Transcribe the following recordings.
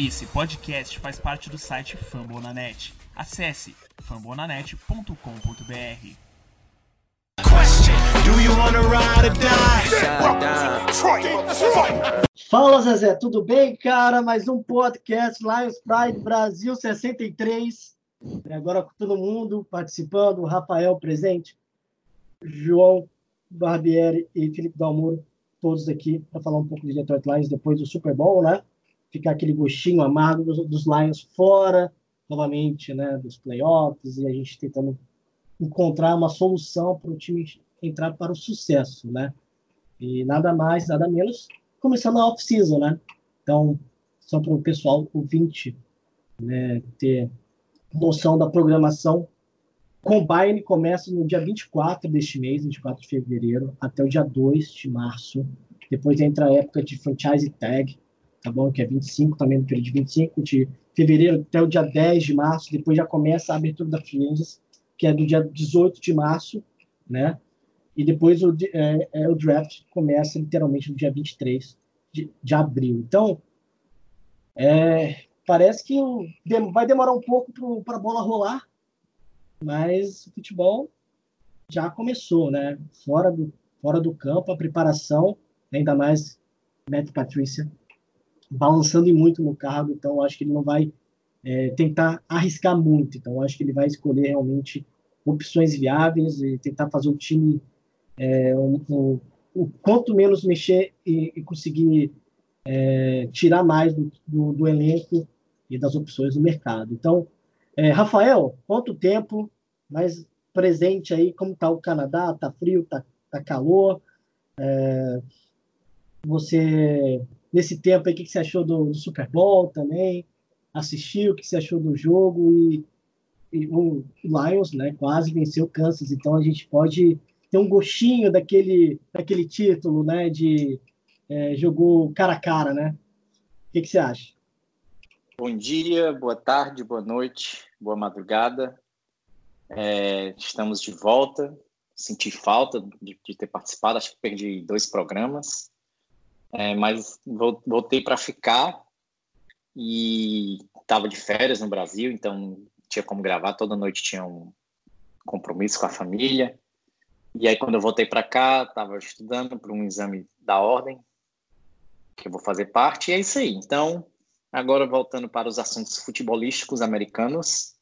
Esse podcast faz parte do site Fambonanet. Acesse fambonanet.com.br. Fala Zezé, tudo bem, cara? Mais um podcast Lions Pride Brasil 63. Agora com todo mundo participando, Rafael presente, João Barbieri e Felipe Dalmuro, todos aqui para falar um pouco de Detroit Lions depois do Super Bowl, né? Ficar aquele gostinho amargo dos, dos Lions fora, novamente, né? Dos playoffs e a gente tentando encontrar uma solução para o time entrar para o sucesso, né? E nada mais, nada menos, começando a off-season, né? Então, só para o pessoal ouvinte né, ter noção da programação, Combine começa no dia 24 deste mês, 24 de fevereiro, até o dia 2 de março. Depois entra a época de franchise tag, tá bom? Que é 25, também no período de 25 de fevereiro até o dia 10 de março. Depois já começa a abertura da free que é do dia 18 de março, né? E depois o, é, é, o draft começa literalmente no dia 23 de, de abril. Então, é, parece que vai demorar um pouco para a bola rolar, mas o futebol já começou, né? Fora do, fora do campo, a preparação, ainda mais Matt Patrícia balançando muito no cargo, então acho que ele não vai é, tentar arriscar muito. Então acho que ele vai escolher realmente opções viáveis e tentar fazer o time é, um, um, o quanto menos mexer e, e conseguir é, tirar mais do, do, do, elenco e das opções do mercado. Então, é, Rafael, quanto tempo mais presente aí? Como está o Canadá? Está frio? Está tá calor? É, você, nesse tempo aí, o que, você achou do, do, Super Bowl também? Assistiu? O que você achou do jogo? E, e o Lions né, quase venceu o Kansas, então a gente pode tem um gostinho daquele, daquele título, né? De é, jogou cara a cara, né? O que, que você acha? Bom dia, boa tarde, boa noite, boa madrugada. É, estamos de volta. Senti falta de, de, ter participado, acho que perdi dois programas, é, mas voltei para ficar e estava de férias no Brasil, então tinha como gravar. Toda noite tinha um compromisso com a família. E aí, quando eu voltei para cá, estava estudando para um exame da ordem, que eu vou fazer parte, e é isso aí. Então, agora voltando para os assuntos futebolísticos americanos,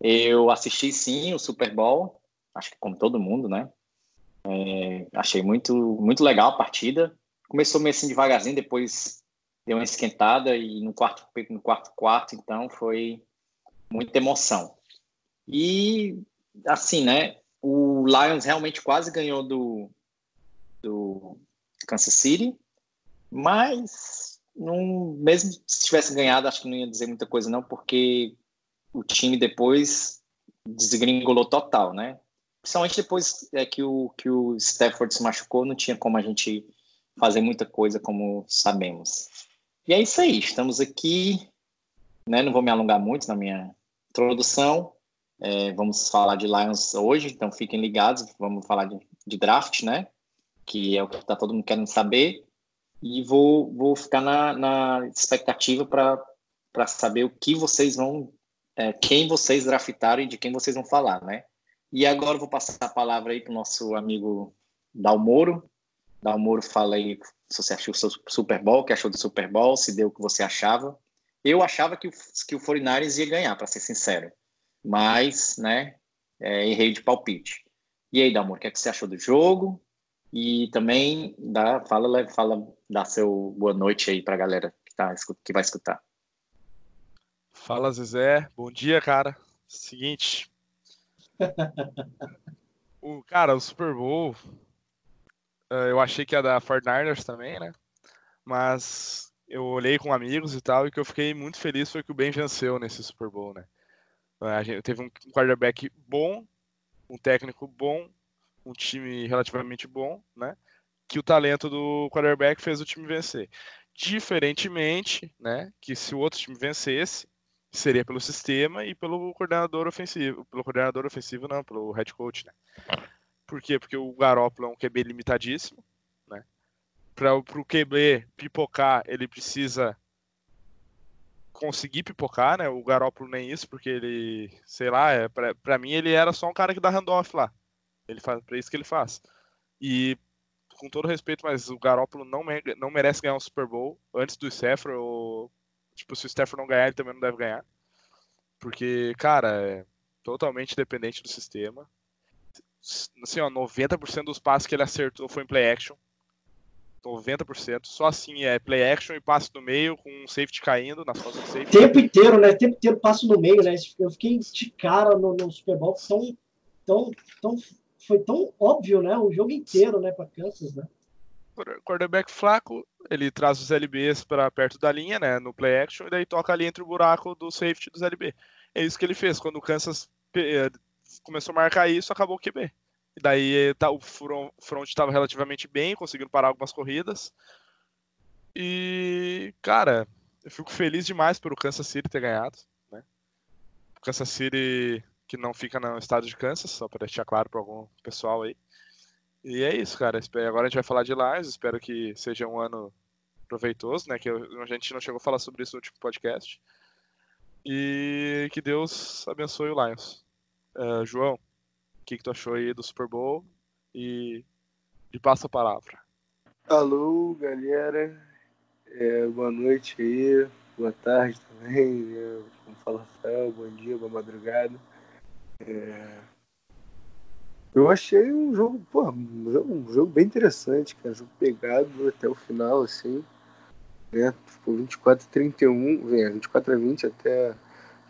eu assisti sim o Super Bowl, acho que como todo mundo, né? É, achei muito, muito legal a partida. Começou meio assim devagarzinho, depois deu uma esquentada e no quarto, no quarto quarto, então foi muita emoção. E assim, né? o Lions realmente quase ganhou do, do Kansas City, mas não, mesmo se tivesse ganhado, acho que não ia dizer muita coisa não, porque o time depois desgringolou total, né? Principalmente depois é, que, o, que o Stafford se machucou, não tinha como a gente fazer muita coisa, como sabemos. E é isso aí, estamos aqui, né? Não vou me alongar muito na minha introdução. É, vamos falar de Lions hoje, então fiquem ligados. Vamos falar de, de draft, né? Que é o que está todo mundo querendo saber. E vou, vou ficar na, na expectativa para saber o que vocês vão, é, quem vocês draftaram e de quem vocês vão falar, né? E agora eu vou passar a palavra aí para o nosso amigo Dalmoro. Dalmoro, fala aí se você achou o Super Bowl, o que achou do Super Bowl, se deu o que você achava. Eu achava que o, que o 49ers ia ganhar, para ser sincero mas, né, é, errei de palpite. E aí, Damor, o que, é que você achou do jogo? E também dá, fala, fala, dá seu boa noite aí para a galera que, tá, que vai escutar. Fala, Zezé. Bom dia, cara. Seguinte. o, cara, o Super Bowl, eu achei que ia dar 49ers também, né? Mas eu olhei com amigos e tal, e que eu fiquei muito feliz foi que o Ben venceu nesse Super Bowl, né? A gente teve um quarterback bom, um técnico bom, um time relativamente bom, né? Que o talento do quarterback fez o time vencer. Diferentemente, né? Que se o outro time vencesse, seria pelo sistema e pelo coordenador ofensivo. Pelo coordenador ofensivo, não, pelo head coach, né? Por quê? Porque o Garoppolo é um QB limitadíssimo, né? Para o QB pipocar, ele precisa conseguir pipocar, né? O Garoppolo nem isso, porque ele, sei lá, é, pra mim ele era só um cara que dá handoff lá. Ele faz, pra isso que ele faz. E com todo respeito, mas o Garoppolo não, me, não merece ganhar um Super Bowl antes do Stafford. Ou, tipo, se o Stafford não ganhar, ele também não deve ganhar. Porque, cara, é totalmente dependente do sistema. Assim, ó, 90% dos passes que ele acertou foi em play action. 90%. Só assim é play action e passe no meio com um safety caindo nas costas do safety. Tempo inteiro, né? Tempo inteiro passo no meio, né? Eu fiquei de cara no, no Super Bowl tão, tão, tão, foi tão óbvio, né? O jogo inteiro, né? Para Kansas, né? Quarterback flaco, ele traz os LBs para perto da linha, né? No play action, e daí toca ali entre o buraco do safety dos LB. É isso que ele fez. Quando o Kansas eh, começou a marcar isso, acabou o QB. E daí tá, o front estava relativamente bem, conseguindo parar algumas corridas. E, cara, eu fico feliz demais por o Kansas City ter ganhado. Né? Kansas City que não fica no estado de Kansas, só para deixar claro para algum pessoal aí. E é isso, cara. Agora a gente vai falar de Lions. Espero que seja um ano proveitoso, né? Que a gente não chegou a falar sobre isso no último podcast. E que Deus abençoe o Lions. Uh, João, o que, que tu achou aí do Super Bowl? E de a palavra. Alô, galera. É, boa noite aí. Boa tarde também. É, como fala Rafael, bom dia, boa madrugada. É... Eu achei um jogo, pô, um jogo, um jogo bem interessante, cara. Um jogo pegado até o final, assim. Né? Ficou 24 a 31, 24 a 20 até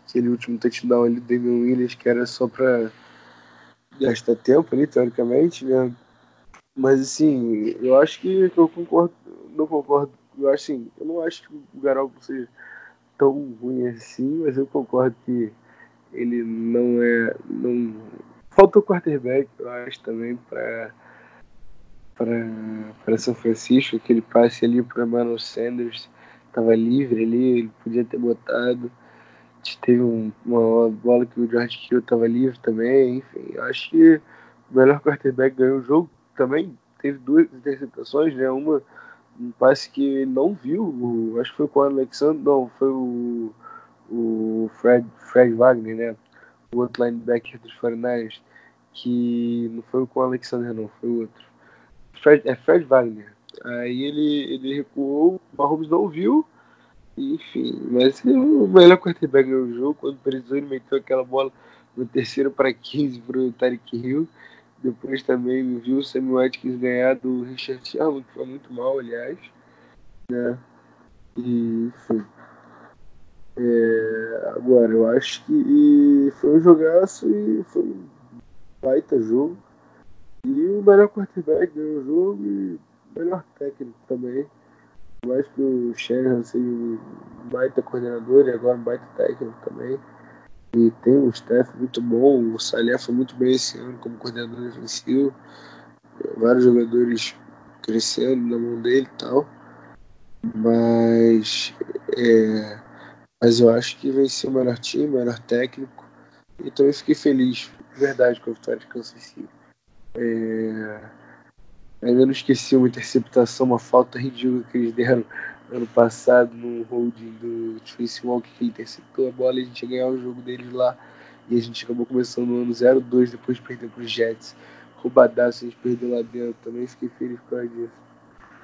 aquele último touchdown ali do Damian Williams, que era só pra gasta tempo ali, teoricamente, né? Mas assim, eu acho que eu concordo, não concordo, eu acho assim, eu não acho que o Garoppolo seja tão ruim assim, mas eu concordo que ele não é, não faltou quarterback, eu acho também para para São Francisco, aquele passe ali para Manuel Sanders, estava livre ali, ele podia ter botado teve um, uma bola que o George Hill estava livre também, enfim, acho que o melhor quarterback ganhou o jogo também, teve duas interceptações, né, uma um passe que não viu, o, acho que foi com o Alexander, não, foi o, o Fred, Fred Wagner, né, o outro linebacker dos 49ers, que não foi com o Alexander não, foi o outro. Fred, é Fred Wagner. Aí ele, ele recuou, o Mahomes não viu, enfim, mas o melhor quarterback no jogo, quando precisou, ele meteu aquela bola no terceiro para 15 para o Tarek Hill. Depois também viu o Sammy Watkins ganhar do Richard Sherman, que foi muito mal, aliás. Né? E, enfim. É, agora, eu acho que foi um jogaço e foi um baita jogo. E o melhor quarterback ganhou o jogo e o melhor técnico também mais que o Shanahan seja um baita coordenador e agora um baita técnico também. E tem um staff muito bom, o Salé foi muito bem esse ano como coordenador defensivo. Vários jogadores crescendo na mão dele e tal. Mas, é, mas eu acho que venceu o melhor time, o melhor técnico. E também fiquei feliz, de verdade, com a vitória de Kansas City. É, Ainda não esqueci uma interceptação, uma falta ridícula que eles deram ano passado no holding do Tracy Walk, que interceptou a bola e a gente ia ganhar o jogo deles lá. E a gente acabou começando no ano 0-2, depois de perder para os Jets. Roubadaço, a gente perdeu lá dentro. Também fiquei feliz por causa disso.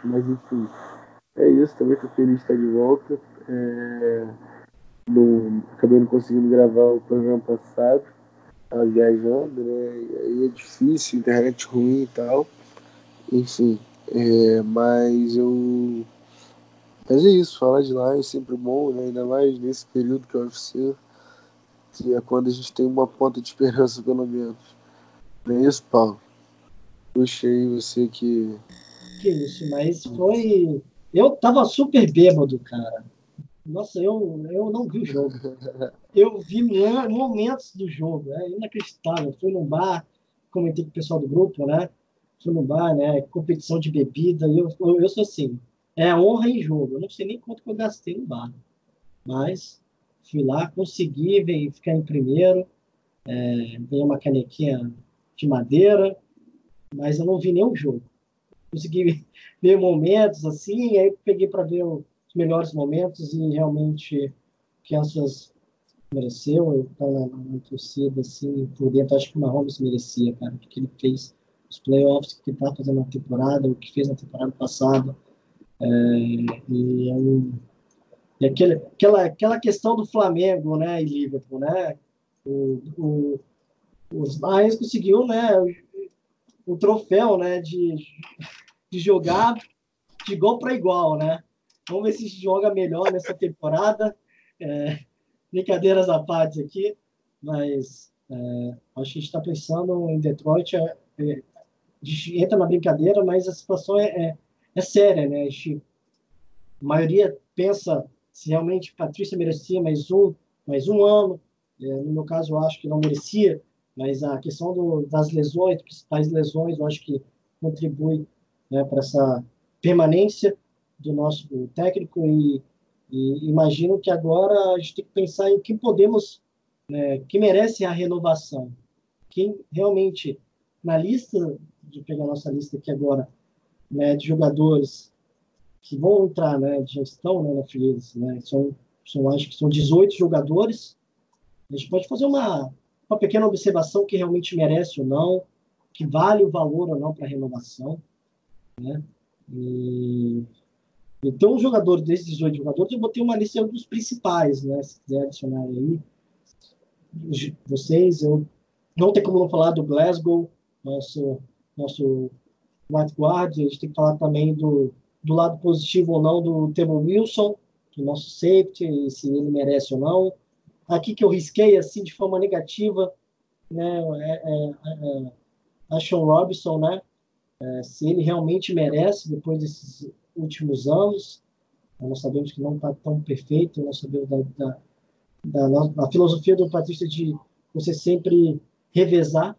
Mas enfim, é isso. Também estou feliz de estar de volta. É... Acabei não conseguindo gravar o programa passado. Estava viajando, né? E aí é difícil, internet ruim e tal. Enfim, é, mas eu. Mas é isso, falar de lá é sempre bom, né? ainda mais nesse período que é o UFC, que é quando a gente tem uma ponta de esperança, pelo menos. Não é isso, Paulo? Puxa aí você que. Que isso, mas foi. Eu tava super bêbado, cara. Nossa, eu, eu não vi o jogo. Eu vi momentos do jogo, é inacreditável. Fui num bar, comentei com o pessoal do grupo, né? No bar, né? Competição de bebida. Eu, eu, eu sou assim, é honra em jogo. Eu não sei nem quanto que eu gastei no bar. Mas fui lá, consegui ver, ficar em primeiro. É, ganhei uma canequinha de madeira, mas eu não vi nenhum jogo. Consegui ver momentos assim, aí peguei para ver os melhores momentos e realmente Kansas mereceu, eu estava na, na torcida, assim, por dentro, acho que o Mahomes merecia, cara, o que ele fez, os playoffs que está fazendo na temporada, o que fez na temporada passada, é, e, é um, e aquele, aquela, aquela questão do Flamengo, né, e Liverpool, né, o, o, os Lions conseguiu, né, o, o troféu, né, de, de jogar de igual para igual, né, vamos ver se joga melhor nessa temporada, é, brincadeiras à parte aqui, mas é, acho que a gente está pensando em Detroit, é, é, entra na brincadeira, mas a situação é, é, é séria, né? A, gente, a, maioria pensa se realmente Patrícia merecia mais um, mais um ano. É, no meu caso, eu acho que não merecia, mas a questão do, das lesões, principais lesões, eu acho que contribui né, para essa permanência do nosso técnico e e imagino que agora a gente tem que pensar em quem podemos, né, que merece a renovação. Quem realmente, na lista, de pegar nossa lista aqui agora, né, de jogadores que vão entrar, né, já estão né, na Feliz, né, são, são, acho que são 18 jogadores. A gente pode fazer uma, uma pequena observação que realmente merece ou não, que vale o valor ou não para a renovação. Né? E então, os jogadores, desses 18 jogadores, eu botei uma lista dos principais, né? Se quiser adicionar aí. Vocês, eu não tem como não falar do Glasgow, nosso, nosso white guard, a gente tem que falar também do, do lado positivo ou não do Temo Wilson, do nosso safety, se ele merece ou não. Aqui que eu risquei, assim, de forma negativa, né, é, é, é, é a Sean Robinson, né, é, se ele realmente merece, depois desses últimos anos. Nós sabemos que não está tão perfeito, nós sabemos da, da, da, da, filosofia do Patrícia de você sempre revezar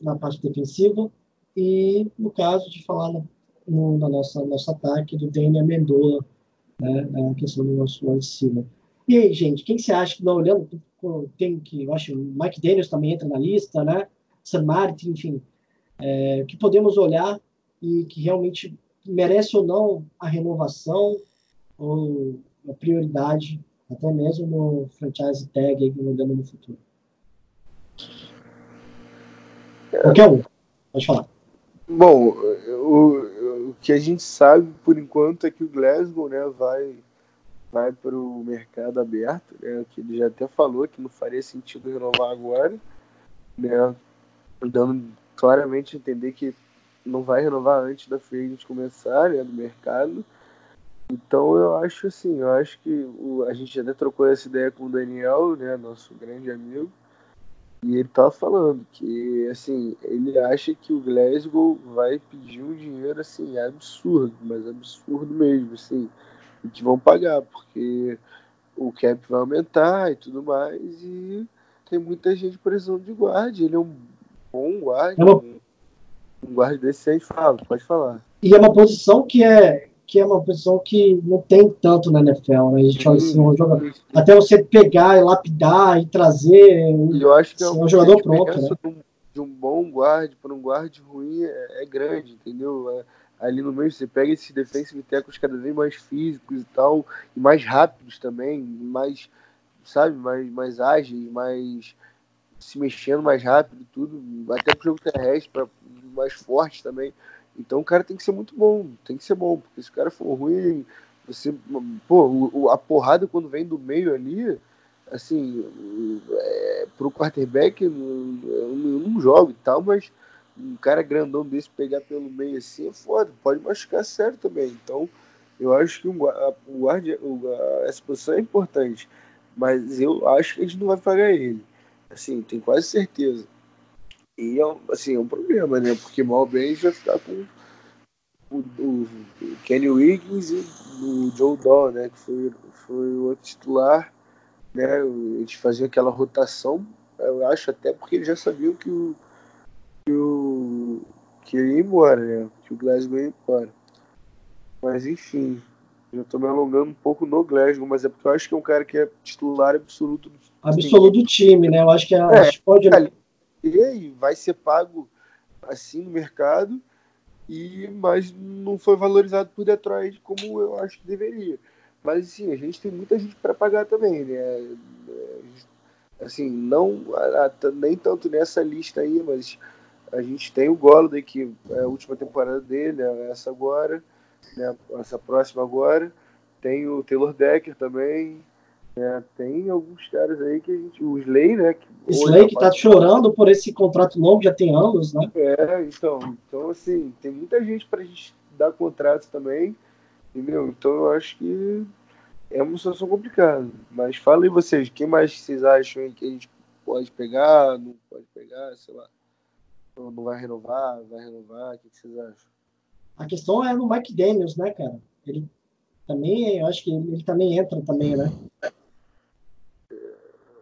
na parte defensiva e, no caso de falar no, na nossa nosso ataque do Daniel Mendola, né, na questão do nosso lado de cima. E aí, gente, quem você acha que não olhando tem que eu acho Mike Daniels também entra na lista, né? San Martin, enfim, é, que podemos olhar e que realmente merece ou não a renovação ou a prioridade, até mesmo no franchise tag mudando no futuro. Qualquer um, pode falar. Bom, o, o que a gente sabe por enquanto é que o Glasgow né, vai, vai para o mercado aberto, né, que ele já até falou que não faria sentido renovar agora, né, dando claramente entender que não vai renovar antes da free começar, né, do mercado. Então eu acho assim, eu acho que o, a gente até trocou essa ideia com o Daniel, né, nosso grande amigo, e ele tava falando que assim, ele acha que o Glasgow vai pedir um dinheiro assim absurdo, mas absurdo mesmo, assim, e que vão pagar, porque o cap vai aumentar e tudo mais, e tem muita gente precisando de guarda, ele é um bom guarda, um um guarda desse aí fala, pode falar. E é uma posição que é que é uma posição que não tem tanto na NFL, né? A gente olha assim, um jogador, até você pegar e lapidar e trazer eu acho que assim, é um jogador pronto, né? De um bom guarda para um guarda ruim é, é, grande, entendeu? É, ali no meio você pega esses defensive tackles cada vez mais físicos e tal, e mais rápidos também, mais, sabe, mais, mais ágeis, mais se mexendo mais rápido tudo, até pro jogo terrestre, para mais forte também. Então o cara tem que ser muito bom, tem que ser bom, porque se o cara for ruim, você. Pô, a porrada quando vem do meio ali, assim, é, pro quarterback, eu não, jogo e tal, mas um cara grandão desse pegar pelo meio assim é foda, pode machucar sério também. Então eu acho que o guarda, essa posição é importante, mas eu acho que a gente não vai pagar ele. Assim, tenho quase certeza. E é, assim, é um problema, né? Porque mal bem vai ficar com o, o, o, Kenny Wiggins e o Joe Daw, né? Que foi, foi o outro titular. Né? Eles faziam aquela rotação, eu acho até porque eles já sabiam que o que, o, que ele ia embora, né? Que o Glasgow ia embora. Mas enfim, já tô me alongando um pouco no Glasgow, mas é porque eu acho que é um cara que é titular absoluto do Absoluto do time, né? Eu acho que a, é, a gente pode e vai ser pago assim no mercado, e mas não foi valorizado por Detroit como eu acho que deveria. Mas sim, a gente tem muita gente para pagar também, né? Assim, não nem tanto nessa lista aí, mas a gente tem o Golladay, que é a última temporada dele, é essa agora, né? essa próxima agora. Tem o Taylor Decker também. Né? Tem alguns caras aí que a gente. O Slay, né? Que Slay que tá chorando por esse contrato longo, já tem anos, né? É, então. Então, assim, tem muita gente pra gente dar contrato também. Entendeu? Então eu acho que é uma situação complicada. Mas fala aí vocês, quem mais vocês acham que a gente pode pegar, não pode pegar, sei lá. Não vai renovar, vai renovar, o que vocês acham? A questão é no Mike Daniels, né, cara? Ele também, eu acho que ele, ele também entra também, né?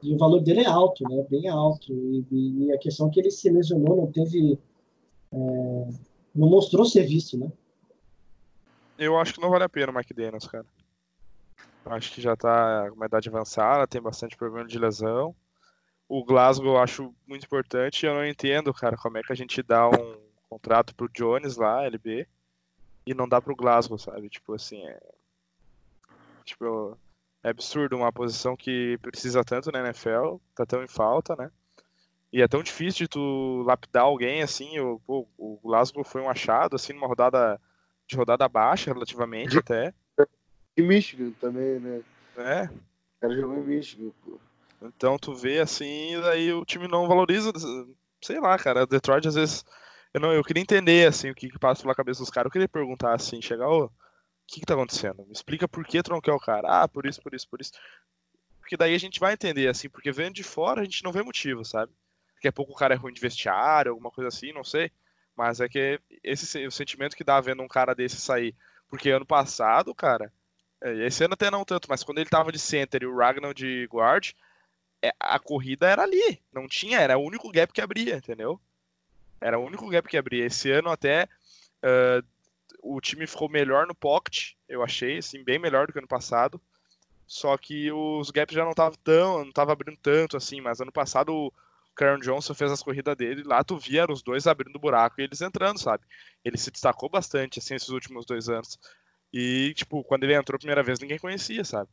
E o valor dele é alto, né? Bem alto. E, e a questão é que ele se lesionou, não teve. É, não mostrou serviço, né? Eu acho que não vale a pena o Mike Daniels, cara. Acho que já tá com uma idade avançada, tem bastante problema de lesão. O Glasgow eu acho muito importante. Eu não entendo, cara, como é que a gente dá um contrato pro Jones lá, LB, e não dá pro Glasgow, sabe? Tipo assim, é Tipo, é absurdo uma posição que precisa tanto na NFL, tá tão em falta, né? E é tão difícil de tu lapidar alguém assim. O, o Glasgow foi um achado, assim, numa rodada de rodada baixa, relativamente até. E Michigan também, né? É. O cara jogou em Michigan, pô. Então tu vê assim, e daí o time não valoriza, sei lá, cara, Detroit às vezes eu não, eu queria entender assim o que, que passa pela cabeça dos caras. Eu queria perguntar assim, chegar, ô, que, que tá acontecendo? Me explica por que quer o cara. Ah, por isso, por isso, por isso. Porque daí a gente vai entender, assim, porque vendo de fora a gente não vê motivo, sabe? Daqui a pouco o cara é ruim de vestiário, alguma coisa assim, não sei. Mas é que esse o sentimento que dá vendo um cara desse sair. Porque ano passado, cara, é, esse ano até não tanto, mas quando ele tava de center e o Ragnar de guard, é, a corrida era ali. Não tinha, era o único gap que abria, entendeu? Era o único gap que abria. Esse ano até uh, o time ficou melhor no pocket, eu achei, assim, bem melhor do que ano passado. Só que os gaps já não estavam tão, não tava abrindo tanto assim, mas ano passado o Karen Johnson fez as corridas dele, lá tu via os dois abrindo buraco e eles entrando, sabe? Ele se destacou bastante assim esses últimos dois anos. E tipo, quando ele entrou a primeira vez, ninguém conhecia, sabe?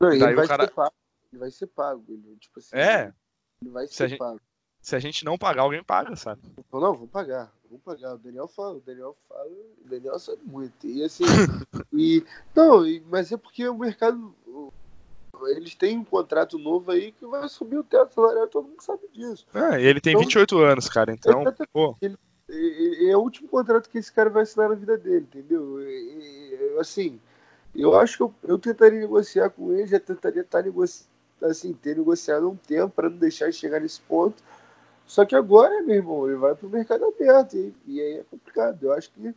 Não, ele vai cara... ser pago. Ele vai ser pago, ele, tipo assim, É. Ele vai ser se pago. Gente, se a gente não pagar, alguém paga, sabe? Não, vou pagar. Vou pagar. O Daniel fala, o Daniel fala, o Daniel sabe muito. E assim, e. Não, mas é porque o mercado. Eles têm um contrato novo aí que vai subir o teto salarial, todo mundo sabe disso. Ah, ele tem então, 28 anos, cara, então. Pô. Ele, é o último contrato que esse cara vai assinar na vida dele, entendeu? E, assim, eu acho que eu, eu tentaria negociar com ele, já tentaria estar negociando, assim, ter negociado um tempo para não deixar ele chegar nesse ponto só que agora, meu irmão, ele vai para o mercado aberto e, e, aí é complicado. Eu acho que,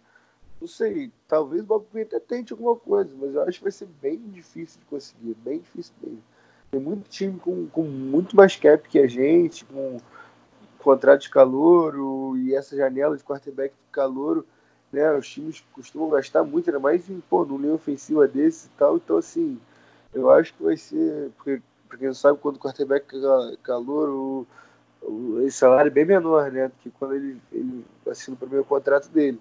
não sei, talvez o Bob até tente alguma coisa, mas eu acho que vai ser bem difícil de conseguir, bem difícil mesmo. Tem muito time com, com muito mais cap que a gente, com contrato de calor e essa janela de quarterback de calor, né? Os times costumam gastar muito, ainda mais em, pô, num linha ofensiva desse e tal. Então, assim, eu acho que vai ser, porque, porque não sabe quando o quarterback é calor, o salário é bem menor, né? Do que quando ele, ele assina o primeiro contrato dele.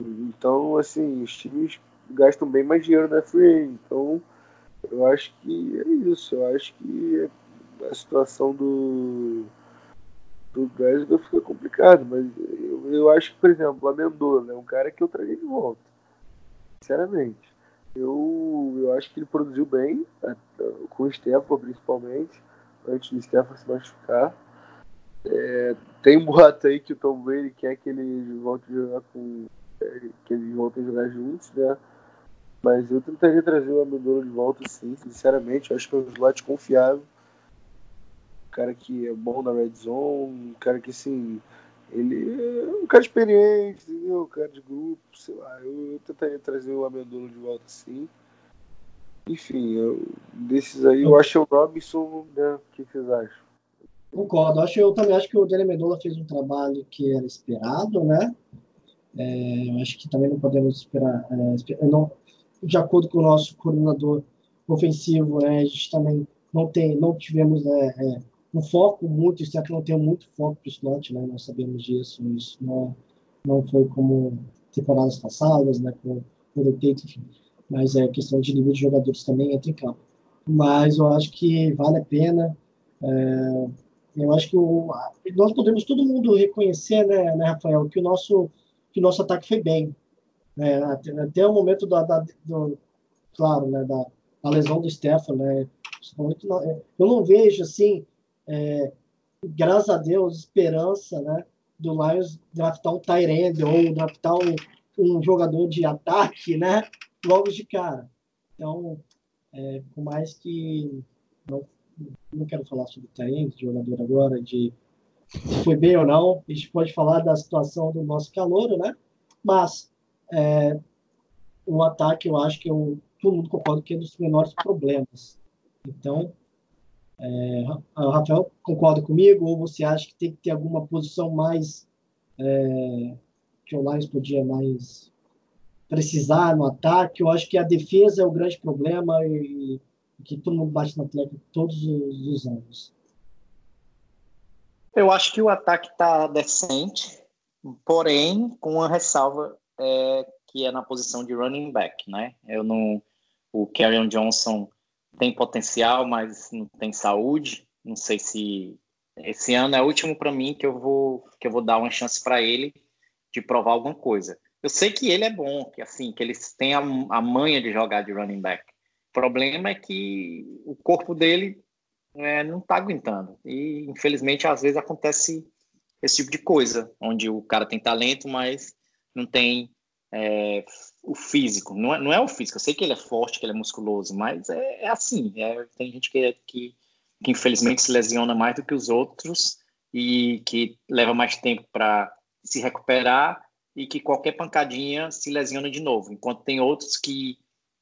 Então, assim, os times gastam bem mais dinheiro na free Então, eu acho que é isso. Eu acho que a situação do do Glasgow fica complicado, mas eu, eu acho que, por exemplo, o Amendola é um cara que eu traria de volta. Sinceramente. Eu, eu acho que ele produziu bem, com o Stefan principalmente, antes do Stefan se machucar. É, tem um boato aí que o Tom Brady quer que ele volte a jogar com. É, que eles voltem a jogar juntos, né? Mas eu tentaria trazer o Amendola de volta, sim, sinceramente. Eu acho que é um slot confiável. Um cara que é bom na red zone, um cara que, assim, ele é um cara experiente, entendeu? Um cara de grupo, sei lá. Eu, eu tentaria trazer o Amendola de volta, sim. Enfim, eu, desses aí, eu acho que o Robinson, né? O que vocês acham? Concordo. Acho, eu também acho que o Dele Medola fez um trabalho que era esperado, né? É, acho que também não podemos esperar. É, não, de acordo com o nosso coordenador ofensivo, né, a gente também não tem, não tivemos né, é, um foco muito, isso que não tem muito foco para o slot, né? Nós sabemos disso. Isso não, não foi como temporadas passadas, né? Com o Tate, mas é questão de nível de jogadores também entra em campo. Mas eu acho que vale a pena. É, eu acho que o, nós podemos todo mundo reconhecer, né, né, Rafael, que o nosso que o nosso ataque foi bem, né, até, até o momento da, da do, claro, né, da, da lesão do Stefan, né, eu não vejo assim, é, graças a Deus, esperança, né, do Lions draftar um Tyrande ou draftar um, um jogador de ataque, né, logo de cara. Então, é, por mais que não, não quero falar sobre Tyrande, de jogador agora, de se foi bem ou não, a gente pode falar da situação do nosso calor, né? Mas é, o ataque, eu acho que eu, todo mundo concorda que é um dos menores problemas. Então, é, Rafael concorda comigo ou você acha que tem que ter alguma posição mais é, que o Lions podia mais precisar no ataque? Eu acho que a defesa é o grande problema e que todo mundo bate tecla todos os, os anos. Eu acho que o ataque está decente, porém com uma ressalva é, que é na posição de running back, né? Eu não, o Kerryon Johnson tem potencial, mas não tem saúde. Não sei se esse ano é o último para mim que eu vou que eu vou dar uma chance para ele de provar alguma coisa. Eu sei que ele é bom, que assim, que ele tem a, a manha de jogar de running back. Problema é que o corpo dele é, não está aguentando. E infelizmente às vezes acontece esse tipo de coisa, onde o cara tem talento, mas não tem é, o físico. Não é, não é o físico, eu sei que ele é forte, que ele é musculoso, mas é, é assim. É, tem gente que, que, que infelizmente se lesiona mais do que os outros e que leva mais tempo para se recuperar e que qualquer pancadinha se lesiona de novo, enquanto tem outros que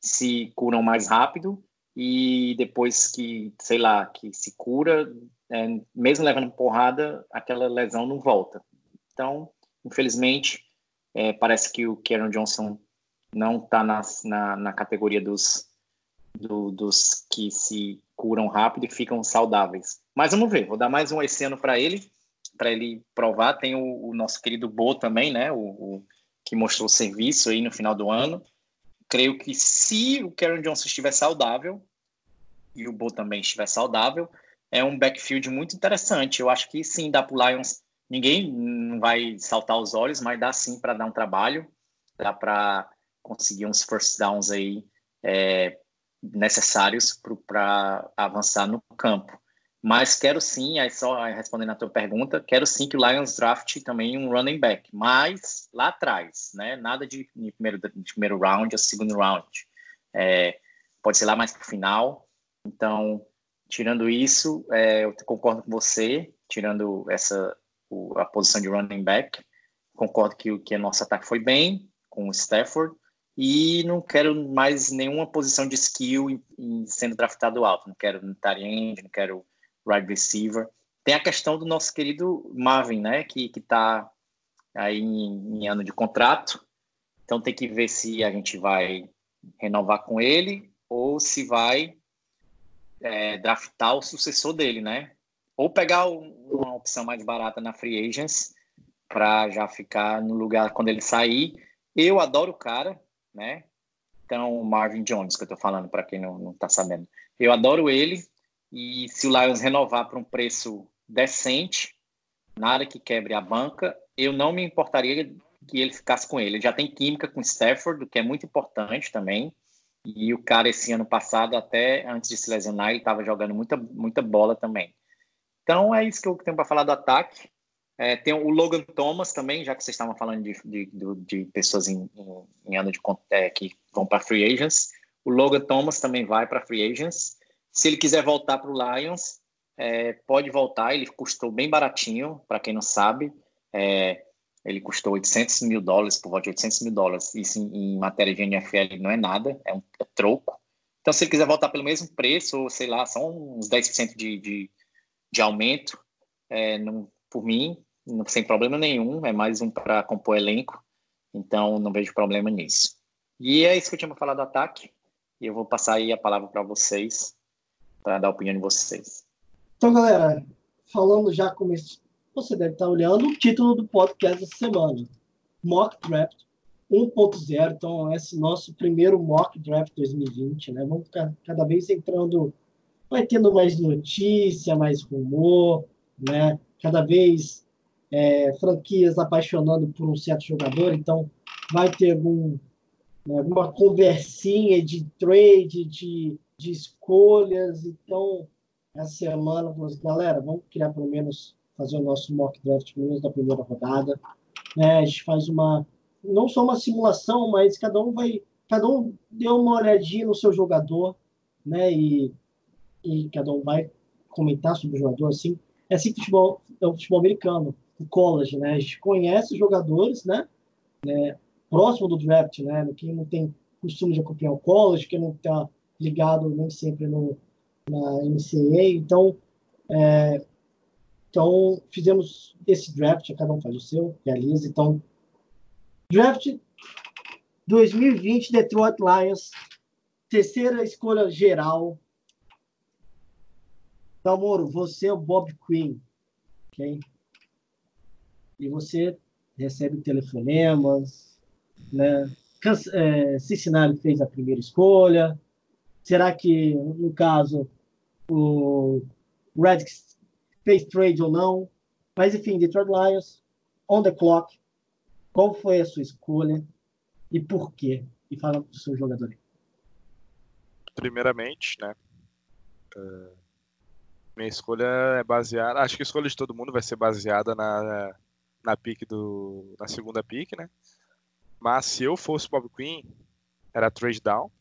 se curam mais rápido e depois que, sei lá, que se cura, é, mesmo levando porrada, aquela lesão não volta. Então, infelizmente, é, parece que o Kieran Johnson não está na, na, na, categoria dos, do, dos que se curam rápido e ficam saudáveis. Mas vamos ver, vou dar mais um esse ano para ele, para ele provar. Tem o, o, nosso querido Bo também, né? O, o, que mostrou serviço aí no final do ano. Creio que se o Karen Johnson estiver saudável e o Bo também estiver saudável, é um backfield muito interessante. Eu acho que sim, dá para Lions ninguém não vai saltar os olhos, mas dá sim para dar um trabalho, dá para conseguir uns first downs aí é, necessários para avançar no campo. Mas quero sim, aí só respondendo a tua pergunta, quero sim que o Lions draft também um running back, mas lá atrás, né? Nada de, de primeiro, de primeiro round ou segundo round. É, pode ser lá mais para o final. Então, tirando isso, é, eu concordo com você, tirando essa o, a posição de running back. Concordo que, que o nosso ataque foi bem com o Stafford e não quero mais nenhuma posição de skill em, em sendo draftado alto. Não quero tight não quero wide receiver. Tem a questão do nosso querido Marvin, né, que que está aí em, em ano de contrato. Então tem que ver se a gente vai renovar com ele ou se vai é, draftar o sucessor dele, né? ou pegar uma opção mais barata na Free Agents para já ficar no lugar quando ele sair. Eu adoro o cara, né? Então, Marvin Jones, que eu tô falando para quem não, não tá sabendo. Eu adoro ele e se o Lions renovar para um preço decente, nada que quebre a banca, eu não me importaria que ele ficasse com ele. Ele já tem química com Stafford, o que é muito importante também. E o cara, esse ano passado, até antes de se lesionar, ele estava jogando muita, muita bola também. Então é isso que eu tenho para falar do ataque. É, tem o Logan Thomas também, já que vocês estavam falando de, de, de pessoas em, em, em, ano de é, que vão para free agents. O Logan Thomas também vai para free agents. Se ele quiser voltar para o Lions, é, pode voltar. Ele custou bem baratinho, para quem não sabe. É, ele custou 800 mil dólares, por volta de 800 mil dólares. Isso em, em matéria de NFL não é nada, é um é troco. Então, se ele quiser voltar pelo mesmo preço, ou sei lá, são uns 10% de, de de aumento, é, não, por mim, não, sem problema nenhum, é mais um para compor elenco, então não vejo problema nisso. E é isso que eu tinha para falar do ataque, e eu vou passar aí a palavra para vocês, para dar a opinião de vocês. Então, galera, falando já como você deve estar olhando o título do podcast dessa semana, Mock Draft 1.0, então esse nosso primeiro mock draft 2020, né? Vamos ficar cada vez entrando, vai tendo mais notícia, mais rumor, né? Cada vez é, franquias apaixonando por um certo jogador, então vai ter algum, né, alguma conversinha de trade, de, de escolhas, então essa semana, galera, vamos criar pelo menos fazer o nosso mock draft pelo menos da primeira rodada, né? A gente faz uma não só uma simulação, mas cada um vai, cada um deu uma olhadinha no seu jogador, né? E, e cada um vai comentar sobre o jogador, assim. É assim que o futebol, é o futebol americano, o college, né? A gente conhece os jogadores, né? né? Próximo do draft, né? Quem não tem costume de acompanhar o college, quem não está ligado nem sempre no, na NCAA, então é, então fizemos esse draft, cada um faz o seu, realiza, então Draft 2020 Detroit Lions, terceira escolha geral. Então, Moro, você é o Bob Quinn, ok? E você recebe telefonemas, né? É, Cincinnati fez a primeira escolha. Será que, no caso, o Redskins fez trade ou não? Mas, enfim, Detroit Lions, on the clock, qual foi a sua escolha e por quê? E fala do seu jogador. Primeiramente, né? Uh, minha escolha é baseada. Acho que a escolha de todo mundo vai ser baseada na, na pick do. na segunda pick, né? Mas se eu fosse Bob Queen, era trade down?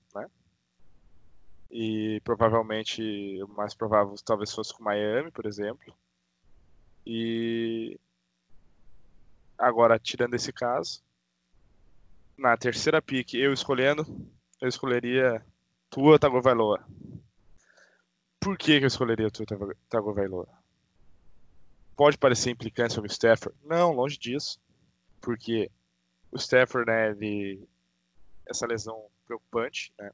E provavelmente o mais provável talvez fosse com Miami, por exemplo. E Agora, tirando esse caso, na terceira pick, eu escolhendo, eu escolheria Tua Tagovailoa. Por que, que eu escolheria Tua Tagovailoa? Pode parecer implicante sobre o Stafford? Não, longe disso. Porque o Stafford, né, ele... essa lesão preocupante, né?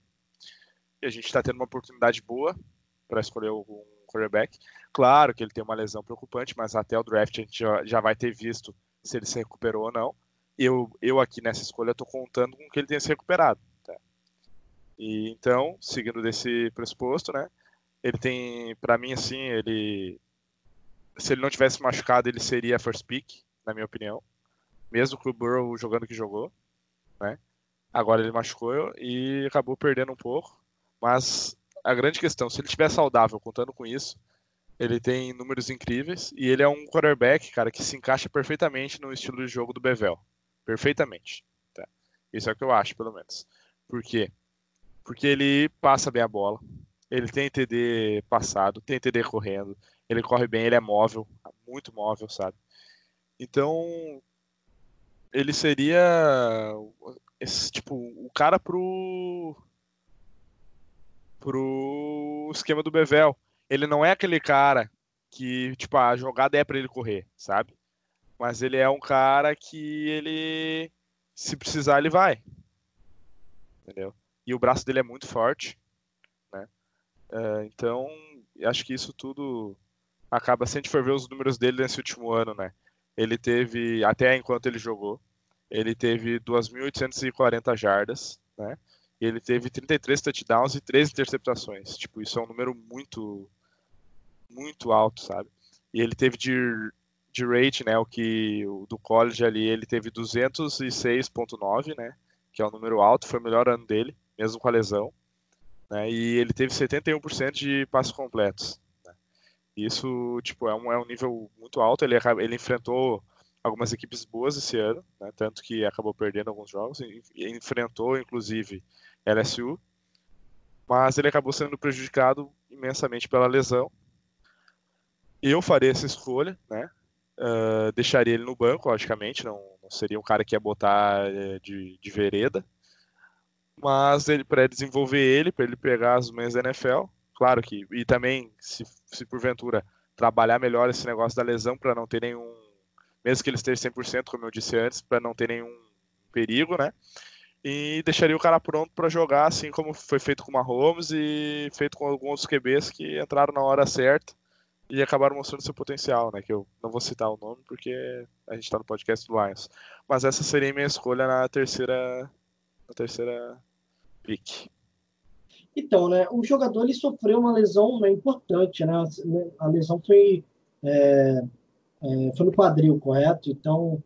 E a gente está tendo uma oportunidade boa para escolher um quarterback. Claro que ele tem uma lesão preocupante, mas até o draft a gente já, já vai ter visto se ele se recuperou ou não. Eu, eu aqui nessa escolha estou contando com que ele tenha se recuperado. Tá? E então, seguindo desse pressuposto, né? Ele tem, para mim, assim, ele, se ele não tivesse machucado, ele seria first pick, na minha opinião. Mesmo com o Burrow jogando que jogou, né? Agora ele machucou e acabou perdendo um pouco. Mas a grande questão, se ele estiver saudável, contando com isso, ele tem números incríveis e ele é um quarterback, cara, que se encaixa perfeitamente no estilo de jogo do Bevel. Perfeitamente. Tá? Isso é o que eu acho, pelo menos. Por quê? Porque ele passa bem a bola. Ele tem TD passado, tem TD correndo. Ele corre bem, ele é móvel, muito móvel, sabe? Então, ele seria esse, tipo o cara pro pro esquema do Bevel ele não é aquele cara que, tipo, a jogada é para ele correr, sabe? Mas ele é um cara que ele, se precisar, ele vai. Entendeu? E o braço dele é muito forte, né? Uh, então, acho que isso tudo acaba, se gente for ver os números dele nesse último ano, né? Ele teve, até enquanto ele jogou, ele teve 2.840 jardas, né? Ele teve 33 touchdowns e 3 interceptações. Tipo, isso é um número muito muito alto, sabe? E ele teve de, de rate, né, o que o do college ali, ele teve 206.9, né, que é um número alto, foi o melhor ano dele, mesmo com a lesão, né, e ele teve 71% de passos completos. Né? Isso, tipo, é um, é um nível muito alto, ele, ele enfrentou algumas equipes boas esse ano, né, tanto que acabou perdendo alguns jogos, e, enfrentou, inclusive, LSU, mas ele acabou sendo prejudicado imensamente pela lesão, eu faria essa escolha, né? Uh, deixaria ele no banco, logicamente, não, não, seria um cara que ia botar uh, de, de vereda, mas ele para desenvolver ele, para ele pegar as manhas da NFL, claro que, e também, se, se porventura trabalhar melhor esse negócio da lesão para não ter nenhum, mesmo que ele esteja 100%, como eu disse antes, para não ter nenhum perigo, né? E deixaria o cara pronto para jogar, assim como foi feito com o Mahomes e feito com alguns QBs que entraram na hora certa e acabaram mostrando seu potencial, né? Que eu não vou citar o nome porque a gente está no podcast do Lions. Mas essa seria minha escolha na terceira, na terceira pick. Então, né? O jogador ele sofreu uma lesão né, importante, né? A lesão foi é, é, foi no quadril, correto? Então,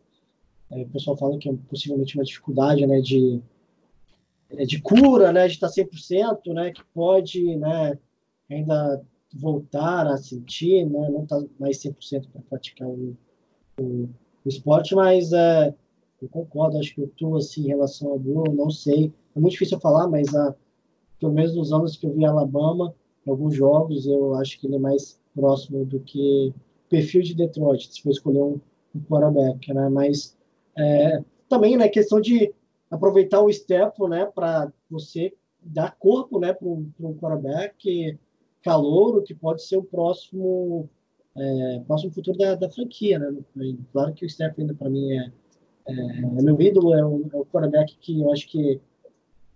é, o pessoal fala que é possivelmente uma dificuldade, né? De é, de cura, né? De estar 100%, né? Que pode, né? Ainda voltar a sentir, né? não está mais 100% para praticar o, o, o, esporte, mas é, eu concordo, acho que eu estou assim, em relação ao Bruno, não sei, é muito difícil falar, mas a, pelo menos nos anos que eu vi Alabama, em alguns jogos, eu acho que ele é mais próximo do que perfil de Detroit, se for escolher um, um quarterback, né? Mas é, também, né, questão de aproveitar o step, né, para você dar corpo, né, para um quarterback, calouro que pode ser o próximo é, próximo futuro da, da franquia, né? Claro que o Steph ainda para mim é, é, é, meu ídolo, é o, é o quarterback que eu acho que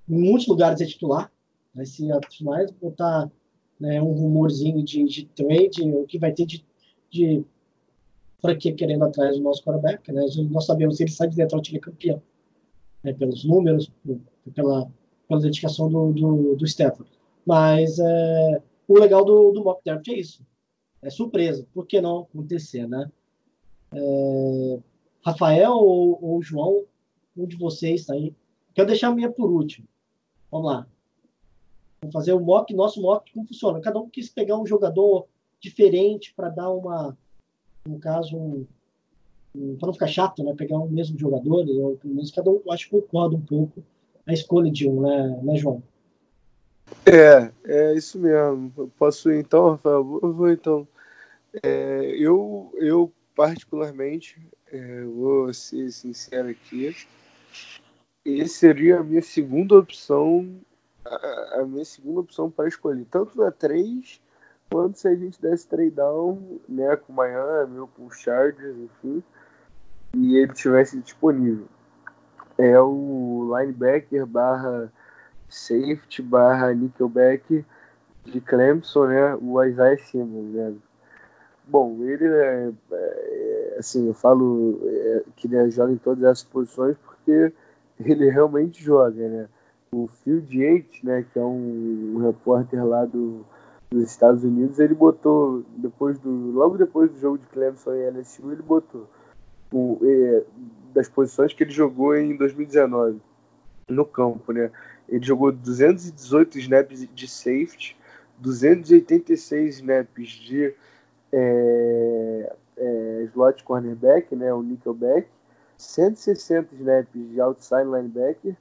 em muitos lugares é titular. Né? Se a mais botar né, um rumorzinho de, de trade, o que vai ter de, de franquia querendo atrás do nosso quarterback, né? Nós sabemos que ele sai de Detroit, ele é campeão. Né? Pelos números, pela, pela dedicação do, do, do. Mas é, o legal do, do mock draft é isso. É surpresa. Por que não acontecer, né? É, Rafael ou, ou João, um de vocês tá aí. Quero deixar a minha por último. Vamos lá. Vamos fazer o mock, nosso mock, como funciona. Cada um quis pegar um jogador diferente para dar uma, no caso, um, um para não ficar chato, né? Pegar um mesmo jogador, ou pelo menos cada um, acho que concorda um pouco a escolha de um, né, né João? É, é isso mesmo. Eu posso ir então, Rafael? Eu vou então. É, eu, eu, particularmente, é, vou ser sincero aqui, esse seria a minha segunda opção, a, a minha segunda opção para escolher, tanto na 3 quanto se a gente desse trade down né, com o Miami ou com o Chargers, enfim, e ele tivesse disponível. É o linebacker barra safety barra nickelback de Clemson, né? O Isaiah Simmons, né? Bom, ele é, é assim, eu falo é, que ele joga em todas essas posições porque ele realmente joga, né? O Phil Yates, né, que é um repórter lá do, dos Estados Unidos, ele botou depois do logo depois do jogo de Clemson e LSU, ele botou o, é, das posições que ele jogou em 2019 no campo, né? Ele jogou 218 snaps de safety, 286 snaps de é, é, slot cornerback, né, o nickelback, 160 snaps de outside linebacker,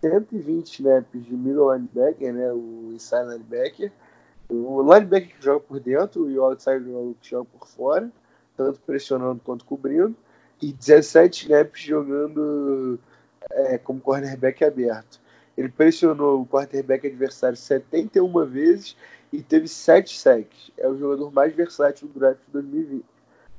120 snaps de middle linebacker, né, o inside linebacker, o linebacker que joga por dentro e o outside que joga por fora, tanto pressionando quanto cobrindo, e 17 snaps jogando é, como cornerback aberto. Ele pressionou o quarterback adversário 71 vezes e teve 7 sacks. É o jogador mais versátil do draft de 2020.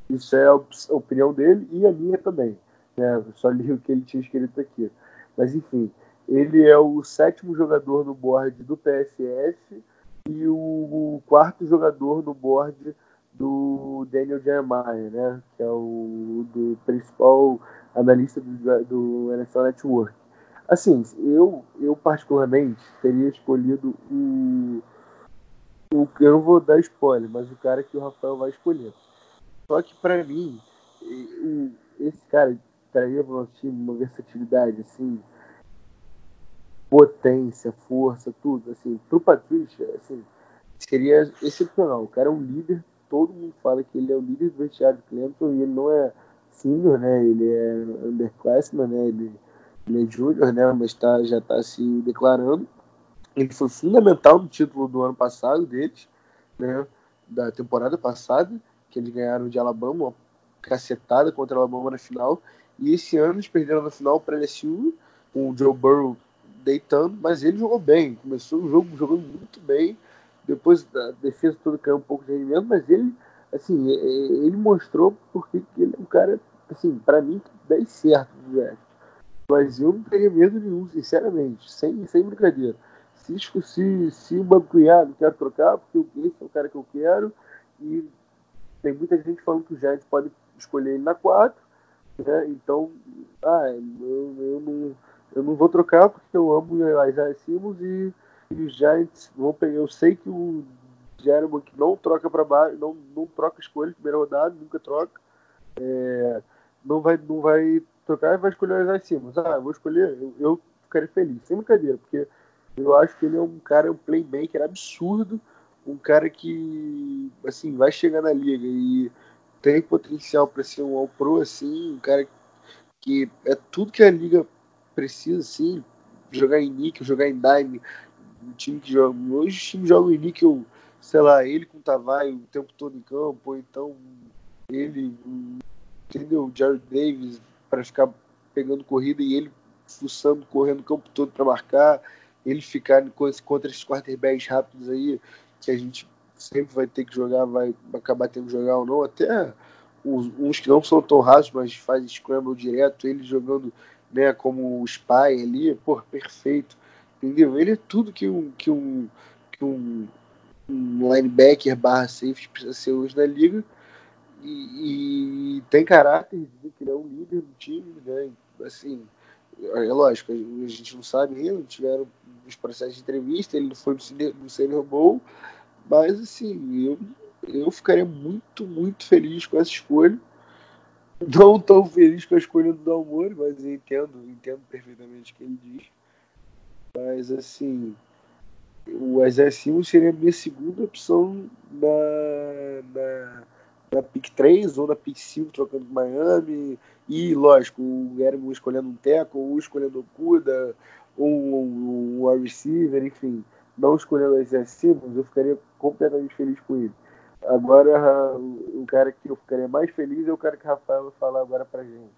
Isso é a opinião dele e a minha também. Né? Só li o que ele tinha escrito aqui. Mas enfim, ele é o sétimo jogador no board do PFF e o quarto jogador no board do Daniel Jeremiah, né? que é o do principal analista do, do NFL Network. Assim, eu, eu particularmente teria escolhido o, o. Eu não vou dar spoiler, mas o cara que o Rafael vai escolher. Só que para mim, esse cara traria para o time uma versatilidade, assim, potência, força, tudo. Assim, pro Patrícia, assim, seria excepcional. O cara é um líder, todo mundo fala que ele é o líder do vestiário do Clemson e ele não é senior, né? Ele é underclassman, né? Ele ele é júnior, né? Mas tá, já está se declarando. Ele foi fundamental no título do ano passado deles, né? Da temporada passada, que eles ganharam de Alabama, uma cacetada contra a Alabama na final. E esse ano eles perderam na final para LSU, com o Joe Burrow deitando, mas ele jogou bem. Começou o jogo jogando muito bem. Depois a defesa toda caiu um pouco de rendimento, mas ele, assim, ele mostrou porque ele é um cara, assim, para mim, que dá certo no draft. Mas eu não teria medo nenhum, sinceramente, sem, sem brincadeira. Se, se, se o banco cunhado quer trocar, porque o Gates é o cara que eu quero, e tem muita gente falando que o Giants pode escolher ele na 4, né? Então, ah, eu, eu, não, eu não vou trocar porque eu amo o Isaiah Simmons e, e os Giants vão pegar. Eu sei que o Jeremy que não troca para baixo, não, não troca escolha, primeira rodada, nunca troca. É, não vai, não vai trocar e vai escolher o Isaiah Simmons. Ah, eu vou escolher, eu, eu ficaria feliz, sem brincadeira, porque eu acho que ele é um cara, um playmaker absurdo, um cara que assim vai chegar na liga e tem potencial para ser um All-Pro assim, um cara que é tudo que a liga precisa assim, jogar em níquel, jogar em dime, um time que joga, hoje os times jogam em níquel, sei lá, ele com o Tavares o tempo todo em campo, ou então ele, entendeu, o Jared Davis para ficar pegando corrida e ele fuçando, correndo o campo todo para marcar, ele ficar contra esses quarterbacks rápidos aí, que a gente sempre vai ter que jogar, vai acabar tendo que jogar ou não, até uns que não são tão rasos, mas fazem scramble direto, ele jogando né, como o Spy ali, pô, perfeito, entendeu? Ele é tudo que um, que um, que um, um linebacker barra safety precisa ser hoje na liga, e, e tem caráter, que ele é um líder do time, né, assim, é lógico, a gente não sabe ainda, tiveram os processos de entrevista, ele não foi no Senior Bowl, mas assim, eu, eu ficaria muito, muito feliz com essa escolha. Não tão feliz com a escolha do Dalmore, mas entendo, entendo perfeitamente o que ele diz. Mas assim, o Isaiah seria a minha segunda opção na, na, na pick 3 ou na pick 5, trocando com Miami. E, lógico, o Eremo escolhendo um teco, ou escolhendo o Kuda, ou um, um, um receiver, enfim, não escolhendo o Isaiah eu ficaria completamente feliz com ele. Agora, o cara que eu ficaria mais feliz é o cara que o Rafael vai falar agora pra gente.